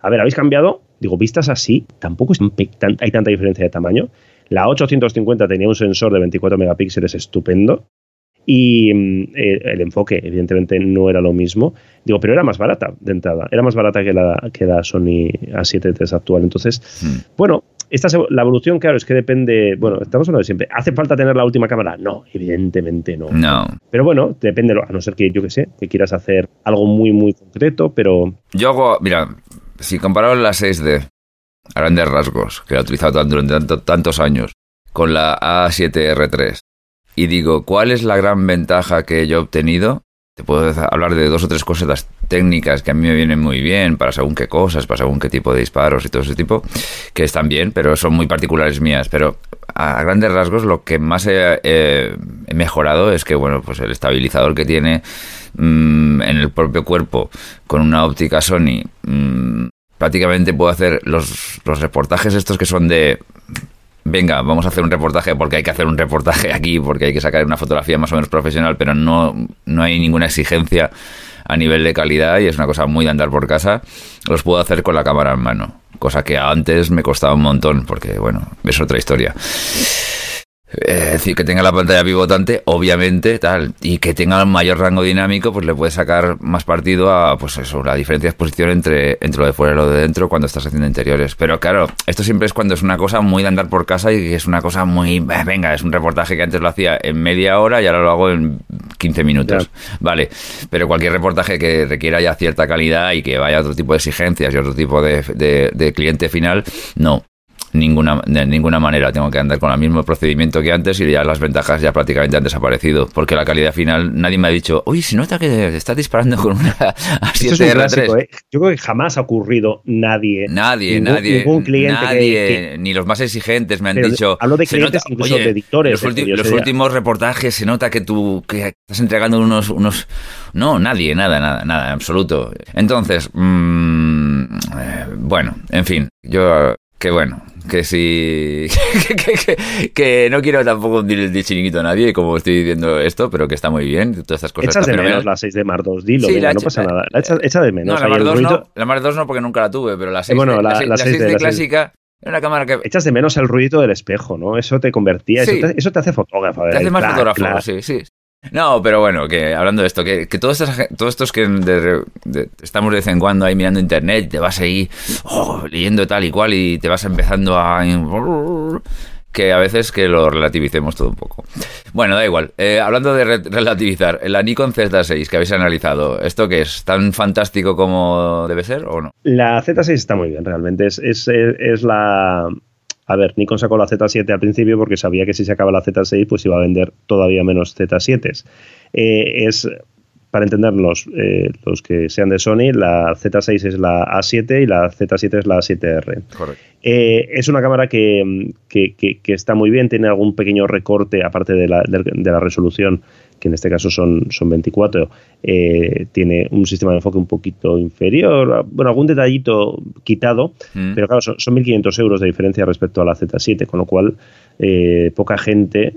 a ver, ¿habéis cambiado? Digo, vistas así, tampoco es hay tanta diferencia de tamaño. La 850 tenía un sensor de 24 megapíxeles estupendo y mm, eh, el enfoque evidentemente no era lo mismo. Digo, pero era más barata de entrada, era más barata que la, que la Sony A7 III actual. Entonces, hmm. bueno, esta, la evolución, claro, es que depende. Bueno, estamos hablando de siempre. ¿Hace falta tener la última cámara? No, evidentemente no. No. Pero bueno, depende, a no ser que yo que sé, que quieras hacer algo muy, muy concreto, pero. Yo hago, mira, si comparamos la 6D a grandes rasgos, que la he utilizado durante tantos años, con la A7R3, y digo, ¿cuál es la gran ventaja que yo he obtenido? Te puedo hablar de dos o tres cosas técnicas que a mí me vienen muy bien para según qué cosas, para según qué tipo de disparos y todo ese tipo, que están bien, pero son muy particulares mías. Pero a grandes rasgos lo que más he, mejorado es que, bueno, pues el estabilizador que tiene mm, en el propio cuerpo con una óptica Sony mm, prácticamente puedo hacer los, los reportajes estos que son de venga, vamos a hacer un reportaje porque hay que hacer un reportaje aquí, porque hay que sacar una fotografía más o menos profesional, pero no, no hay ninguna exigencia a nivel de calidad y es una cosa muy de andar por casa. Los puedo hacer con la cámara en mano, cosa que antes me costaba un montón porque, bueno, es otra historia. Es decir, que tenga la pantalla pivotante, obviamente, tal, y que tenga un mayor rango dinámico, pues le puedes sacar más partido a, pues eso, la diferencia de exposición entre, entre lo de fuera y lo de dentro cuando estás haciendo interiores. Pero claro, esto siempre es cuando es una cosa muy de andar por casa y que es una cosa muy, venga, es un reportaje que antes lo hacía en media hora y ahora lo hago en 15 minutos. Vale, pero cualquier reportaje que requiera ya cierta calidad y que vaya a otro tipo de exigencias y otro tipo de, de cliente final, no ninguna, de ninguna manera tengo que andar con el mismo procedimiento que antes y ya las ventajas ya prácticamente han desaparecido. Porque la calidad final, nadie me ha dicho, uy, si nota que estás disparando con una A7R3. ¿eh? Yo creo que jamás ha ocurrido nadie. Nadie, nadie. Ningún cliente nadie, ni los más exigentes me han dicho. Hablo de clientes, incluso de editores. Los, últimos reportajes se nota que tú que estás entregando unos, unos. No, nadie, nada, nada, nada, en absoluto. Entonces, mmm, bueno, en fin, yo que bueno, que si. que, no quiero tampoco hundir el chiringuito a nadie, como estoy diciendo esto, pero que está muy bien. Todas estas cosas. Echas de menos la 6 de Mar 2, dilo, no pasa nada. Echa, de menos. No, la Mar 2 no, la Mar 2 no, porque nunca la tuve, pero la 6, bueno, la, la, 6 de, clásica. Era una cámara que. Echas de menos el ruido del espejo, ¿no? Eso te convertía, eso, te, eso, te, hace fotógrafo. Te hace más fotógrafo, sí, sí. No, pero bueno, que hablando de esto, que, que todos, estos, todos estos que estamos de vez en cuando ahí mirando internet, te vas ahí oh, leyendo tal y cual y te vas empezando a... que a veces que lo relativicemos todo un poco. Bueno, da igual. Eh, hablando de relativizar, la Nikon Z6 que habéis analizado, ¿esto qué es? ¿Tan fantástico como debe ser o no? La Z6 está muy bien, realmente. Es, es, es la, a ver, Nikon sacó la Z7 al principio porque sabía que si se acaba la Z6 pues iba a vender todavía menos Z7s. Eh, es, para entendernos, eh, los que sean de Sony, la Z6 es la A7 y la Z7 es la A7R. Eh, es una cámara que, está muy bien, tiene algún pequeño recorte aparte de la, de la resolución que en este caso son, son 24, eh, tiene un sistema de enfoque un poquito inferior, bueno, algún detallito quitado, mm. pero claro, son, 1.500 euros de diferencia respecto a la Z7, con lo cual eh, poca gente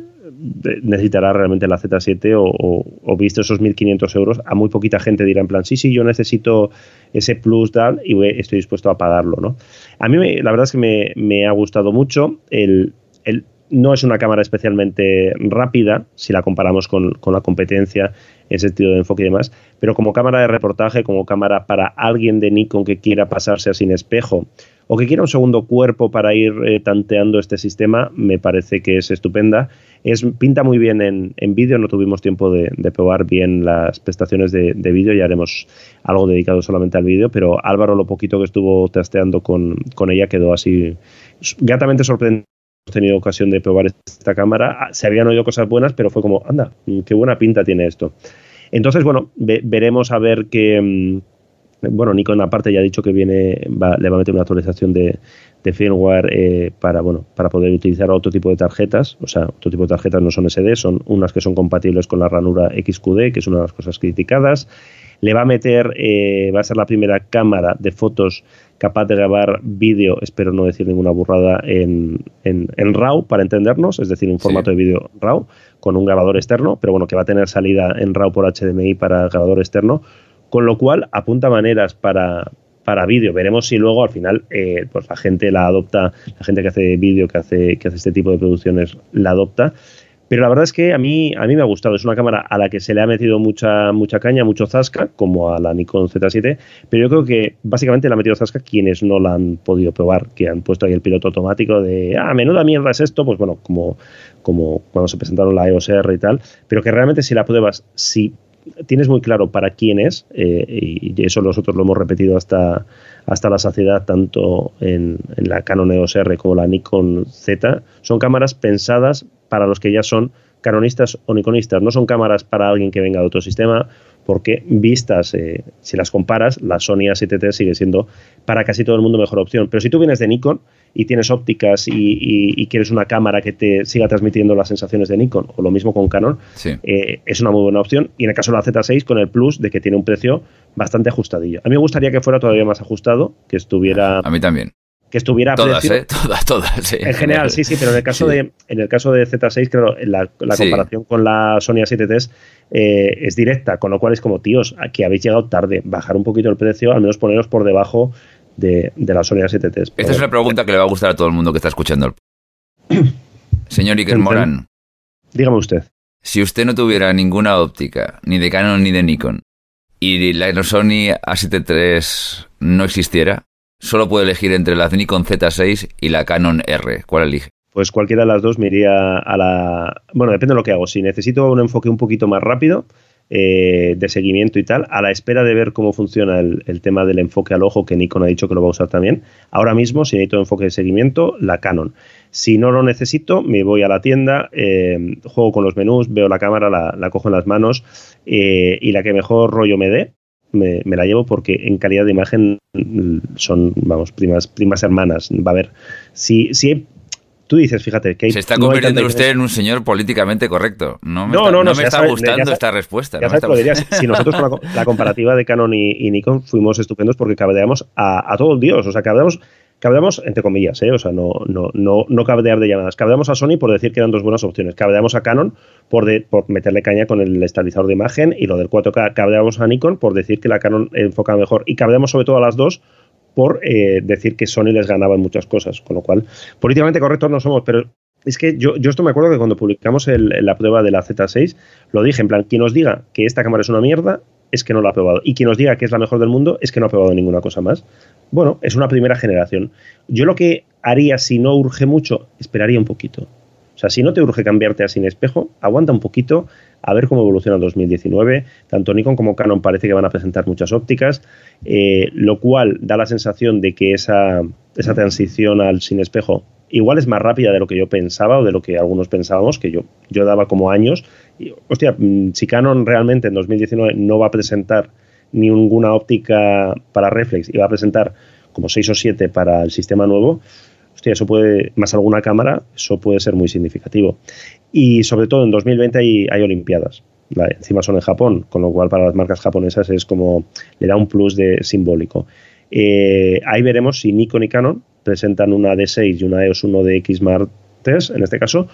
necesitará realmente la Z7 o, o, visto esos 1.500 euros, a muy poquita gente dirá en plan, sí, sí, yo necesito ese plus tal y estoy dispuesto a pagarlo, ¿no? A mí la verdad es que me, me ha gustado mucho el, el no es una cámara especialmente rápida si la comparamos con, la competencia en sentido de enfoque y demás, pero como cámara de reportaje, como cámara para alguien de Nikon que quiera pasarse a sin espejo o que quiera un segundo cuerpo para ir eh, tanteando este sistema, me parece que es estupenda. Es, pinta muy bien en, vídeo, no tuvimos tiempo de, probar bien las prestaciones de, vídeo, ya haremos algo dedicado solamente al vídeo, pero Álvaro lo poquito que estuvo testeando con, con ella quedó así gratamente sorprendido tenido ocasión de probar esta cámara. Ah, se habían oído cosas buenas, pero fue como, anda, mm, qué buena pinta tiene esto. Entonces, bueno, veremos a ver qué. Mm, bueno, Nikon aparte ya ha dicho que viene, le va a meter una actualización de, firmware eh, para, bueno, para poder utilizar otro tipo de tarjetas. O sea, otro tipo de tarjetas no son SD, son unas que son compatibles con la ranura XQD, que es una de las cosas criticadas. Le va a meter, eh, va a ser la primera cámara de fotos capaz de grabar vídeo, espero no decir ninguna burrada, en, en, RAW para entendernos, es decir, un formato de vídeo RAW con un grabador externo, pero bueno, que va a tener salida en RAW por HDMI para grabador externo, con lo cual apunta maneras para, para vídeo. Veremos si luego al final eh, pues la gente la adopta, la gente que hace vídeo, que hace, que hace este tipo de producciones, la adopta. Pero la verdad es que a mí, a mí me ha gustado. Es una cámara a la que se le ha metido mucha, mucha caña, mucho zasca, como a la Nikon Z7. Pero yo creo que básicamente le ha metido zasca quienes no la han podido probar, que han puesto ahí el piloto automático de, ah, menuda mierda es esto. Pues bueno, como, como cuando se presentaron la EOS R y tal. Pero que realmente si la pruebas, si tienes muy claro para quién es, eh, y eso nosotros lo hemos repetido hasta, hasta la saciedad, tanto en, en la Canon EOS R como la Nikon Z, son cámaras pensadas para los que ya son canonistas o niconistas. No son cámaras para alguien que venga de otro sistema, porque vistas, eh, si las comparas, la Sony A7 sigue siendo para casi todo el mundo mejor opción. Pero si tú vienes de Nikon y tienes ópticas y, quieres una cámara que te siga transmitiendo las sensaciones de Nikon, o lo mismo con Canon, eh, es una muy buena opción. Y en el caso de la Z6, con el plus de que tiene un precio bastante ajustadillo. A mí me gustaría que fuera todavía más ajustado, que estuviera... A mí también que estuviera todas, ¿eh? todas, todas. En general, sí, sí, pero en el caso de en el caso de Z6, creo la, la comparación con la Sony A7 eh, es directa, con lo cual es como, tíos, aquí habéis llegado tarde, bajar un poquito el precio, al menos poneros por debajo de, la Sony A7 Esta es una pregunta que le va a gustar a todo el mundo que está escuchando. Señor Iker Morán. Dígame usted. Si usted no tuviera ninguna óptica, ni de Canon ni de Nikon, y la Sony A7 III no existiera, solo puede elegir entre la Nikon Z6 y la Canon R. ¿Cuál elige? Pues cualquiera de las dos me iría a la... Bueno, depende de lo que hago. Si necesito un enfoque un poquito más rápido, eh, de seguimiento y tal, a la espera de ver cómo funciona el, tema del enfoque al ojo, que Nikon ha dicho que lo va a usar también. Ahora mismo, si necesito enfoque de seguimiento, la Canon. Si no lo necesito, me voy a la tienda, eh, juego con los menús, veo la cámara, la, cojo en las manos eh, y la que mejor rollo me dé, me, la llevo porque en calidad de imagen son, vamos, primas, primas hermanas. Va a haber, si, si tú dices, fíjate, que Se está convirtiendo usted en un señor políticamente correcto. No me está, no, me está gustando esta respuesta. si nosotros con la, comparativa de Canon y, Nikon fuimos estupendos porque cabdeamos a, a todo el Dios, o sea, cabdeamos cabdeamos entre comillas, ¿eh? o sea, no, no, no, no cabdear de llamadas. Cabdeamos a Sony por decir que eran dos buenas opciones. Cabdeamos a Canon por, por meterle caña con el estabilizador de imagen y lo del 4K. Cabdeamos a Nikon por decir que la Canon enfoca mejor. Y cabdeamos sobre todo a las dos por eh, decir que Sony les ganaba en muchas cosas, con lo cual, políticamente correctos no somos, pero es que yo, yo esto me acuerdo que cuando publicamos la prueba de la Z6, lo dije, en plan, quien nos diga que esta cámara es una mierda, es que no la ha probado. Y quien nos diga que es la mejor del mundo, es que no ha probado ninguna cosa más. Bueno, es una primera generación. Yo lo que haría si no urge mucho, esperaría un poquito. O sea, si no te urge cambiarte a sin espejo, aguanta un poquito a ver cómo evoluciona 2019. Tanto Nikon como Canon parece que van a presentar muchas ópticas, eh, lo cual da la sensación de que esa, esa transición al sin espejo igual es más rápida de lo que yo pensaba o de lo que algunos pensábamos, que yo, yo daba como años. Y, hostia, mm, si Canon realmente en 2019 no va a presentar ninguna óptica para reflex y va a presentar como 6 o 7 para el sistema nuevo, hostia, eso puede, más alguna cámara, eso puede ser muy significativo. Y sobre todo en 2020 hay, Olimpiadas. encima son en Japón, con lo cual para las marcas japonesas es como le da un plus de simbólico. Eh, ahí veremos si Nikon y Canon presentan una D6 y una EOS 1 de X Mark en este caso,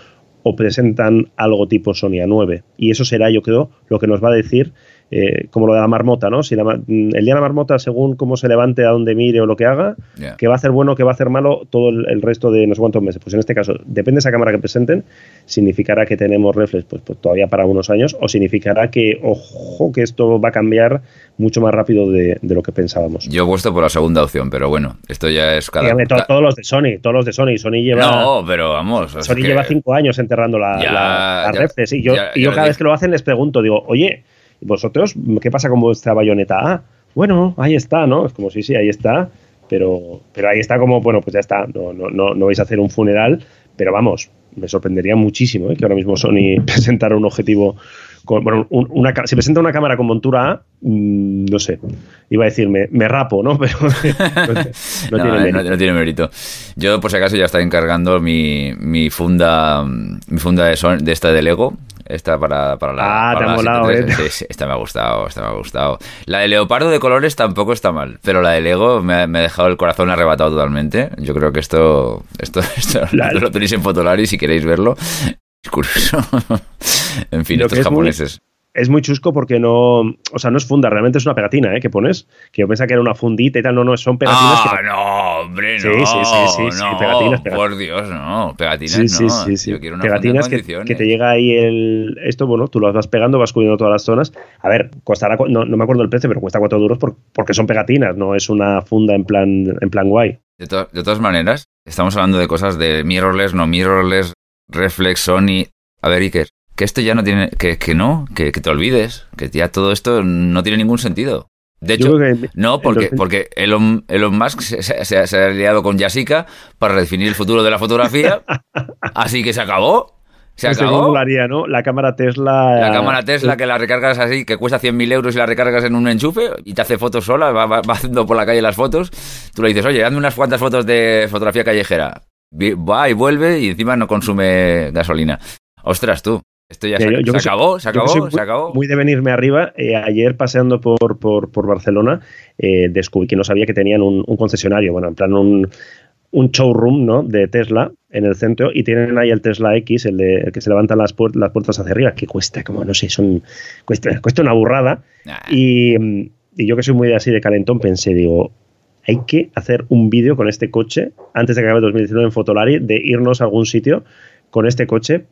o presentan algo tipo Sony A9. Y eso será, yo creo, lo que nos va a decir eh, como lo de la marmota, ¿no? Si mm, el día de la marmota, según cómo se levante, a donde mire o lo que haga, que va a hacer bueno, que va a hacer malo todo el, resto de no sé cuántos meses. Pues en este caso, depende de esa cámara que presenten, significará que tenemos reflex pues, pues, todavía para unos años o significará que, ojo, que esto va a cambiar mucho más rápido de, lo que pensábamos. Yo he puesto por la segunda opción, pero bueno, esto ya es cada... todos los de Sony, todos los de Sony. Sony lleva... No, pero vamos... Sony lleva cinco años enterrando la, reflex. Y yo, y yo cada vez que lo hacen les pregunto, digo, oye vosotros, ¿qué pasa con vuestra bayoneta? Ah, bueno, ahí está, ¿no? Es como, sí, sí, ahí está, pero, pero ahí está como, bueno, pues ya está, no, no, no, no vais a hacer un funeral, pero vamos, me sorprendería muchísimo ¿eh? que ahora mismo Sony presentara un objetivo bueno, una, si presenta una cámara con montura A, mm, no sé, iba a decir, me, rapo, ¿no? Pero no, tiene mérito. Yo, por si acaso, ya estoy encargando mi, mi funda, mi funda de, de esta de Lego, esta para, para la. Ah, te ha molado, ¿eh? esta me ha gustado, esta me ha gustado. La de leopardo de colores tampoco está mal, pero la de Lego me, ha dejado el corazón arrebatado totalmente. Yo creo que esto, esto, esto lo tenéis en Fotolari si queréis verlo. Es curioso. en fin, estos japoneses. Es muy chusco porque no, o sea, no es funda, realmente es una pegatina, ¿eh? Que pones, que yo pensaba que era una fundita y tal, no, no, son pegatinas. Ah, no, hombre, no. Sí, sí, sí, sí, no, pegatinas, Por Dios, no, pegatinas sí, no. Sí, sí, Yo quiero una pegatinas que, que, te llega ahí el, esto, bueno, tú las vas pegando, vas cubriendo todas las zonas. A ver, costará, no, no me acuerdo el precio, pero cuesta cuatro duros porque son pegatinas, no es una funda en plan, en plan guay. De, de todas maneras, estamos hablando de cosas de mirrorless, no mirrorless, Reflex, Sony. A ver, Iker, que esto ya no tiene. Que, que no, que, te olvides. Que ya todo esto no tiene ningún sentido. De hecho, no, porque, porque Elon, Elon Musk se, se, ha aliado con Jessica para definir el futuro de la fotografía. así que se acabó. Se pues acabó. ¿no? La cámara Tesla. La cámara Tesla que la recargas así, que cuesta 100.000 euros y la recargas en un enchufe y te hace fotos sola, va, va, haciendo por la calle las fotos. Tú le dices, oye, hazme unas cuantas fotos de fotografía callejera va y vuelve y encima no consume gasolina. Ostras, tú. Esto ya, se, acabó, se acabó, se acabó. Muy de venirme arriba. Eh, ayer paseando por, por, Barcelona, eh, descubrí que no sabía que tenían un, concesionario, bueno, en plan un, un showroom ¿no? de Tesla en el centro y tienen ahí el Tesla X, el, de, que se levantan las, las puertas hacia arriba, que cuesta como, no sé, son cuesta, cuesta una burrada. Y, y, yo que soy muy así de calentón pensé, digo, hay que hacer un vídeo con este coche antes de que acabe 2019 en Fotolari, de irnos a algún sitio con este coche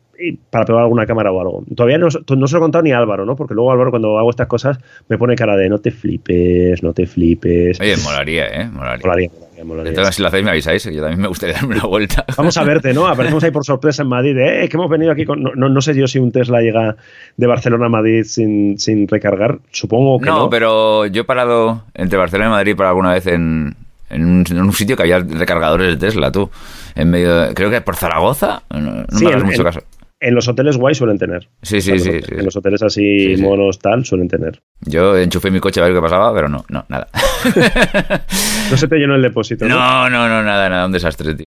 para pegar alguna cámara o algo. Todavía no, no, se lo he contado ni a Álvaro, ¿no? Porque luego Álvaro cuando hago estas cosas me pone cara de no te flipes, no te flipes. Oye, molaría, ¿eh? Molaría. molaría, molaría, Entonces, si lo hacéis me avisáis, yo también me gustaría darme una vuelta. Vamos a verte, ¿no? Aparecemos ahí por sorpresa en Madrid, ¿eh? Que hemos venido aquí con... No, no, sé yo si un Tesla llega de Barcelona a Madrid sin, sin recargar, supongo que no. No, pero yo he parado entre Barcelona y Madrid para alguna vez en, en un, sitio que había recargadores de Tesla, tú. En medio, creo que por Zaragoza, no, me hagas mucho caso. En los hoteles guay suelen tener. Sí, sí, sí, En los hoteles así monos tal suelen tener. Yo enchufé mi coche a ver qué pasaba, pero no, no, nada. no se te llenó el depósito, ¿no? No, no, no, nada, nada, un desastre, tío.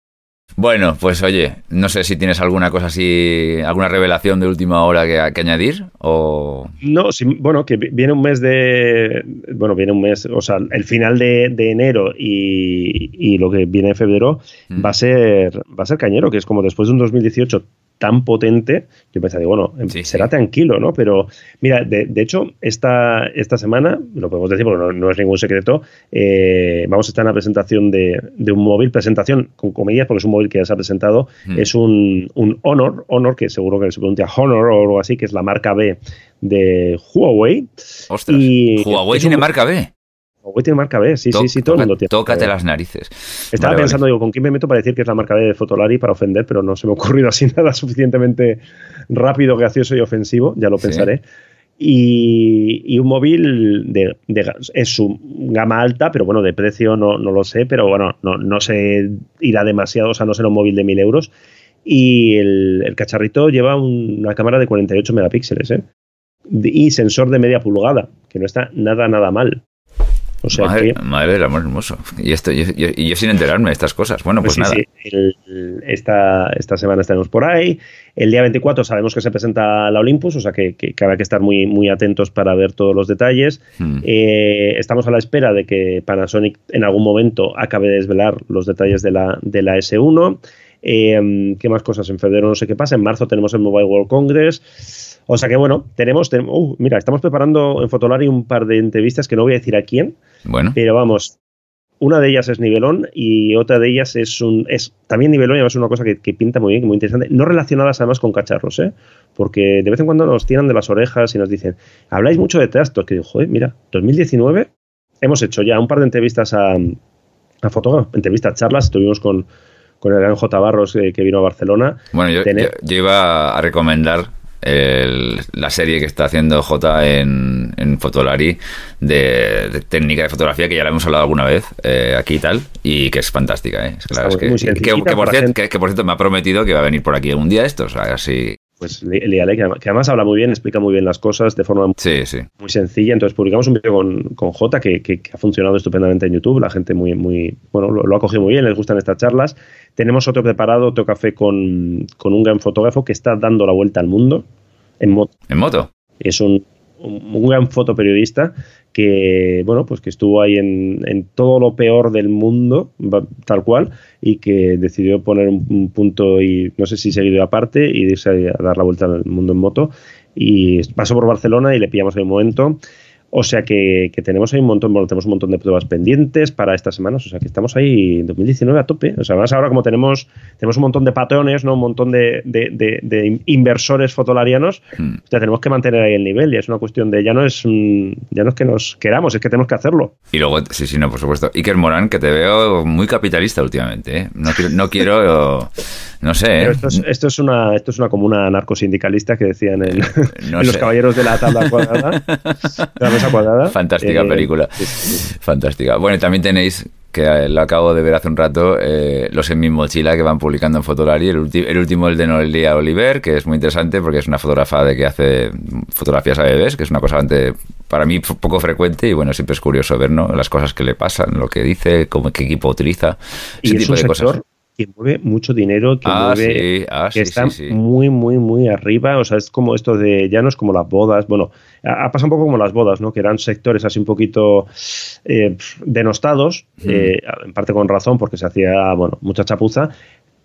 Bueno, pues oye, no sé si tienes alguna cosa así, alguna revelación de última hora que, añadir o... No, sí, bueno, que viene un mes de... Bueno, viene un mes, o sea, el final de, enero y, lo que viene en febrero mm. va a ser va a ser cañero, que es como después de un 2018 tan potente, yo pensaba, bueno, em, será tranquilo, ¿no? Pero mira, de, hecho, esta, esta semana, lo podemos decir porque no, es ningún secreto, eh, vamos a estar en la presentación de, un móvil, presentación con comillas, porque es un móvil que ya se ha presentado, hmm. es un, Honor, Honor, que seguro que se pronuncia Honor o algo así, que es la marca B de Huawei. Ostras, Huawei tiene marca B. Huawei tiene marca B, sí, sí, sí, todo el mundo tiene. Tócate las narices. Estaba pensando, digo, ¿con quién me meto para decir que es la marca B de Fotolari para ofender? Pero no se me ha ocurrido así nada suficientemente rápido, gracioso y ofensivo, ya lo pensaré. Y, un móvil de, es su gama alta, pero bueno, de precio no, no lo sé, pero bueno, no, no se irá demasiado, o sea, no será un móvil de 1000 euros. Y el, el cacharrito lleva una cámara de 48 megapíxeles, ¿eh? Y sensor de media pulgada, que no está nada, nada mal. O sea madre, madre del amor hermoso. Y esto, y yo, sin enterarme de estas cosas. Bueno, pues, pues nada. esta, esta semana estaremos por ahí. El día 24 sabemos que se presenta la Olympus, o sea que, que, habrá que estar muy, muy atentos para ver todos los detalles. Hmm. Eh, estamos a la espera de que Panasonic en algún momento acabe de desvelar los detalles de la, de la S1. Eh, ¿Qué más cosas? En febrero no sé qué pasa. En marzo tenemos el Mobile World Congress. O sea que bueno, tenemos, uh, mira, estamos preparando en Fotolari un par de entrevistas que no voy a decir a quién, bueno. pero vamos, una de ellas es nivelón y otra de ellas es un es también nivelón y además es una cosa que, pinta muy bien, muy interesante, no relacionadas además con cacharros, ¿eh? porque de vez en cuando nos tiran de las orejas y nos dicen, habláis mucho de trastos, que digo, joder, mira, 2019 hemos hecho ya un par de entrevistas a, a fotógrafos, entrevistas, charlas, estuvimos con, con el gran J. Barros eh, que vino a Barcelona. Bueno, yo, yo iba a recomendar la serie que está haciendo J en, en Fotolari de, técnica de fotografía, que ya la hemos hablado alguna vez eh, aquí y tal, y que es fantástica. ¿eh? que, por cierto, me ha prometido que va a venir por aquí algún día esto, o sea, así pues líale, que además habla muy bien, explica muy bien las cosas de forma muy sencilla. Entonces publicamos un vídeo con, con J que, ha funcionado estupendamente en YouTube. La gente muy, muy, bueno, lo, ha cogido muy bien, les gustan estas charlas. Tenemos otro preparado, otro café con, con un gran fotógrafo que está dando la vuelta al mundo en moto. ¿En moto? Es un, un, gran fotoperiodista que, bueno, pues que estuvo ahí en, todo lo peor del mundo, tal cual, y que decidió poner un, punto y no sé si seguido aparte y irse a, dar la vuelta al mundo en moto. Y pasó por Barcelona y le pillamos en un momento. O sea que, tenemos ahí un montón, bueno, tenemos un montón de pruebas pendientes para estas semanas, o sea que estamos ahí en 2019 a tope. O sea, además ahora como tenemos, tenemos un montón de patrones, ¿no? Un montón de, inversores fotolarianos, hmm. tenemos que mantener ahí el nivel y es una cuestión de ya no es ya no es que nos queramos, es que tenemos que hacerlo. Y luego, sí, sí, no, por supuesto. Iker Morán, que te veo muy capitalista últimamente, ¿eh? No quiero, no quiero no sé. ¿eh? esto, es, una, esto es una comuna narcosindicalista que decían en, Los Caballeros de la Tabla Cuadrada. Fantástica eh, película. Fantástica. Bueno, y también tenéis, que lo acabo de ver hace un rato, eh, los en mi mochila que van publicando en Fotolari. El, el último, el de Noelia Oliver, que es muy interesante porque es una fotógrafa de que hace fotografías a bebés, que es una cosa para mí poco frecuente y bueno, siempre es curioso ver ¿no? las cosas que le pasan, lo que dice, cómo, qué equipo utiliza, ese tipo de cosas que mueve mucho dinero, que Ah, mueve sí, ah, que sí, está sí, muy, muy, muy arriba. O sea, es como esto de, ya no es como las bodas. Bueno, ha, ha pasado un poco como las bodas, ¿no? Que eran sectores así un poquito eh, denostados, Mm. eh, en parte con razón, porque se hacía, bueno, mucha chapuza.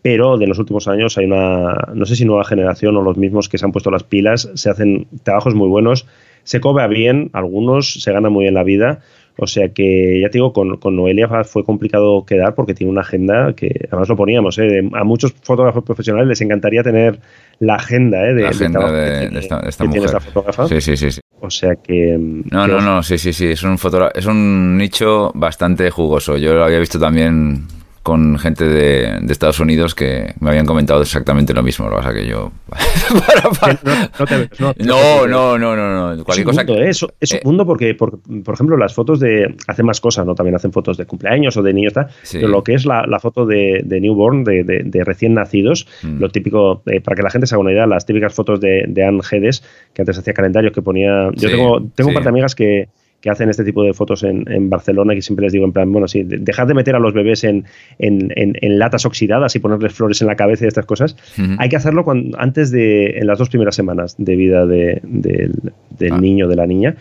Pero de los últimos años hay una, no sé si nueva generación o los mismos que se han puesto las pilas, se hacen trabajos muy buenos, se cobra bien, algunos se gana muy bien la vida. O sea que, ya te digo, con, con Noelia fue complicado quedar porque tiene una agenda que, además lo poníamos, ¿eh? a muchos fotógrafos profesionales les encantaría tener la agenda ¿eh? de, La agenda tiene- esta, de esta que tiene mujer. esta fotógrafa. Sí, sí, sí, sí. O sea que... No, que no, os- no, sí, sí, sí, es un es un nicho bastante jugoso. Yo lo había visto también con gente de, de Estados Unidos que me habían comentado exactamente lo mismo. Lo que pasa que yo... para- no, no te ves, no, No, no, no, no, no. Es Cualquier un cosa mundo, que... ¿eh? es, es un eh, mundo porque, por, por ejemplo, las fotos de. Hacen más cosas, ¿no? También hacen fotos de cumpleaños o de niños, tal. Sí. Pero lo que es la, la foto de, de newborn, de, de- de recién nacidos, Mm. lo típico, eh, para que la gente se haga una idea, las típicas fotos de, de Anne Gedes, que antes hacía calendarios, que ponía. Yo Sí, tengo, tengo un par de amigas que que hacen este tipo de fotos en, en Barcelona que siempre les digo en plan, bueno, sí, de- dejad de meter a los bebés en, en- en- latas oxidadas y ponerles flores en la cabeza y estas cosas. Hay que hacerlo cuando, antes de, en las dos primeras semanas de vida de- del, del Ah. niño o de la niña.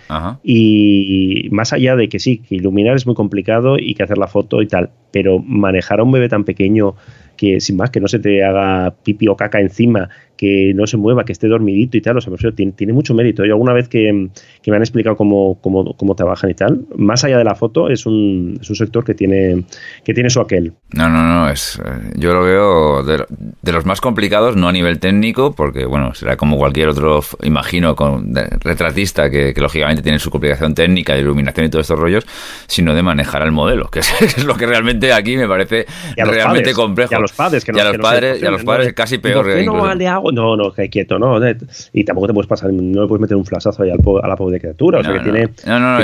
Y más allá de que sí, que iluminar es muy complicado y que hacer la foto y tal, pero manejar a un bebé tan pequeño que sin más, que no se te haga pipi o caca encima, que no se mueva, que esté dormidito y tal, o sea, tiene, tiene mucho mérito. Yo alguna vez que, que me han explicado cómo, cómo, cómo trabajan y tal, más allá de la foto, es un, es un sector que tiene, que tiene su aquel. No, no, no, es, eh, yo lo veo de, de los más complicados, no a nivel técnico, porque bueno, será como cualquier otro, imagino, con, de- retratista, que, que lógicamente tiene su complicación técnica, de iluminación y todos estos rollos, sino de manejar al modelo, que es, es lo que realmente aquí me parece realmente padres, complejo. y a los padres, que no- Y a los que no se padres, y a los padres casi ¿Y peor. ¿Por qué incluso. no le No, no, que quieto, no. Y tampoco te puedes pasar, no le puedes meter un flasazo ahí a la pobre criatura. O sea, No, que no. tiene. no, no, no,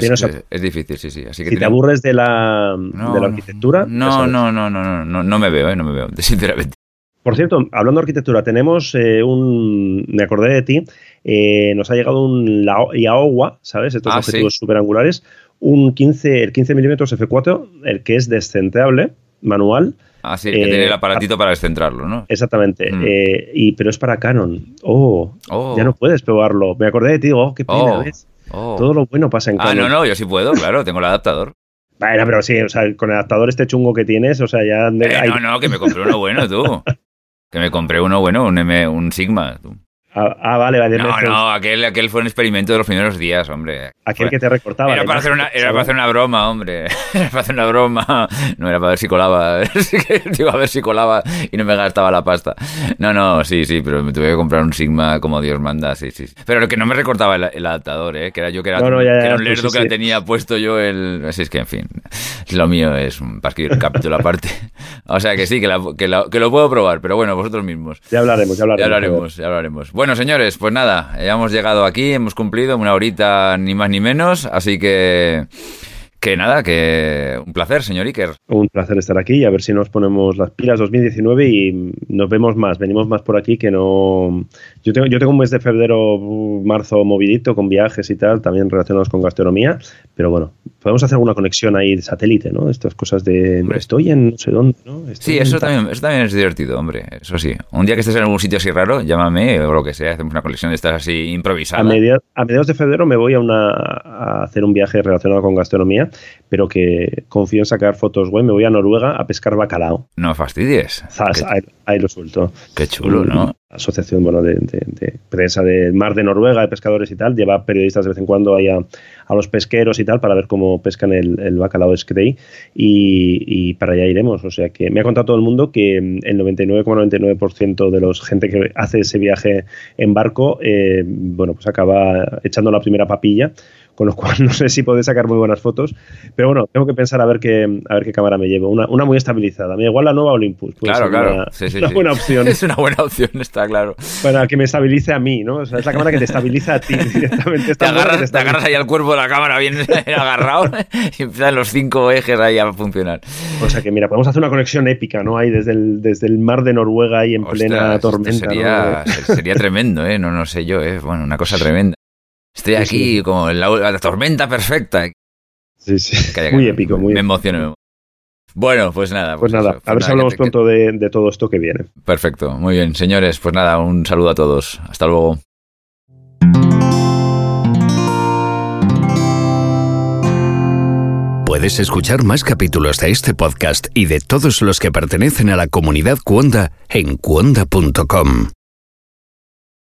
es, difícil, sí, sí. Así que si te aburres de la, de la arquitectura. No, no, no, no, no, no, no me veo, eh, no me veo, sinceramente. Por cierto, hablando de arquitectura, tenemos eh, un. Me acordé de ti. eh, nos ha llegado un Yaowa, ¿sabes? Estos Ah, objetivos superangulares. Un 15, el 15 milímetros F4, el que es descentrable, manual. Ah, sí, que Eh, tiene el aparatito para descentrarlo, ¿no? Exactamente. Mm. eh, y, pero es para Canon. Oh, Oh. ya no puedes probarlo. Me acordé de ti, digo, oh, qué pena, Oh, ¿ves? oh. Todo lo bueno pasa en Ah, Canon. no, no, yo sí puedo, claro, tengo el adaptador. Bueno, pero sí, o sea, con el adaptador este chungo que tienes, o sea, ya... Eh, hay- no, no, que me compré uno bueno, tú. Que me compré uno bueno, un, M, un Sigma. tú. Ah, ah, vale, vale. No, me- no, aquel, aquel fue un experimento de los primeros días, hombre. Aquel Fue- que te recortaba. Era para, hacer una, era para hacer una broma, hombre. Era para hacer una broma. No era para ver si colaba. Digo, a ver si colaba y no me gastaba la pasta. No, no, sí, sí, pero me tuve que comprar un Sigma como Dios manda, sí, sí. Pero lo que no me recortaba el, el adaptador, ¿eh? Que era yo que era, No, no, ya, que era un lerdo sí, que sí. tenía puesto yo el... Así es que, en fin, lo mío es un para escribir un capítulo aparte. O sea que sí, que, la- que, la- que lo puedo probar, pero bueno, vosotros mismos. Ya hablaremos, ya hablaremos. Ya hablaremos, ya hablaremos. Bueno, señores, pues nada, ya hemos llegado aquí, hemos cumplido una horita ni más ni menos, así que que nada, que un placer, señor Iker. Un placer estar aquí y a ver si nos ponemos las pilas 2019 y nos vemos más, venimos más por aquí que no... Yo tengo, yo tengo un mes de febrero, uh, marzo movidito con viajes y tal, también relacionados con gastronomía, pero bueno, podemos hacer alguna conexión ahí de satélite, ¿no? Estas cosas de... Estoy en no sé dónde, ¿no? Estoy Sí, eso también, eso también es divertido, hombre. Eso sí. Un día que estés en algún sitio así raro, llámame o lo que sea, hacemos una conexión de estas así A, improvisada. media- a mediados de febrero me voy a, una, a hacer un viaje relacionado con gastronomía, pero que confío en sacar fotos web. Me voy a Noruega a pescar bacalao. No fastidies. Zas, ahí, ahí lo suelto. qué chulo, ¿no? Asociación bueno, de, de- de prensa del mar de Noruega, de pescadores y tal, lleva periodistas de vez en cuando ahí a, a los pesqueros y tal para ver cómo pescan el, el bacalao Scray y, y para allá iremos. O sea que me ha contado todo el mundo que mm, el 99,99% de los gente que hace ese viaje en barco, eh, bueno, pues acaba echando la primera papilla con lo cual no sé si podré sacar muy buenas fotos, pero bueno, tengo que pensar a ver qué, a ver qué cámara me llevo. Una, una muy estabilizada, me igual la nueva Olympus. puede Claro, ser claro. Una, Sí, sí, una sí. buena opción Es una buena opción, está claro. para que me estabilice a mí, ¿no? O sea, es la cámara que te estabiliza a ti directamente. Te agarras, te agarras ahí al cuerpo de la cámara bien agarrado y empiezan los cinco ejes ahí a funcionar. O sea que mira, podemos hacer una conexión épica, ¿no? Ahí desde el, desde el mar de Noruega ahí en Ostras, plena tormenta. Sería, ¿no? se- sería tremendo, ¿eh? No, no sé yo, ¿eh? Bueno, una cosa tremenda. Estoy Sí, aquí sí. como en la, la tormenta perfecta. Sí, sí. Calla, Muy calla, épico, me- muy Me emociono. Bueno, pues nada. Pues, nada, a ver si hablamos pronto de, de todo esto que viene. Perfecto, muy bien. Señores, pues nada, un saludo a todos. Hasta luego. Puedes escuchar más capítulos de este podcast y de todos los que pertenecen a la comunidad Cuonda en cuonda.com.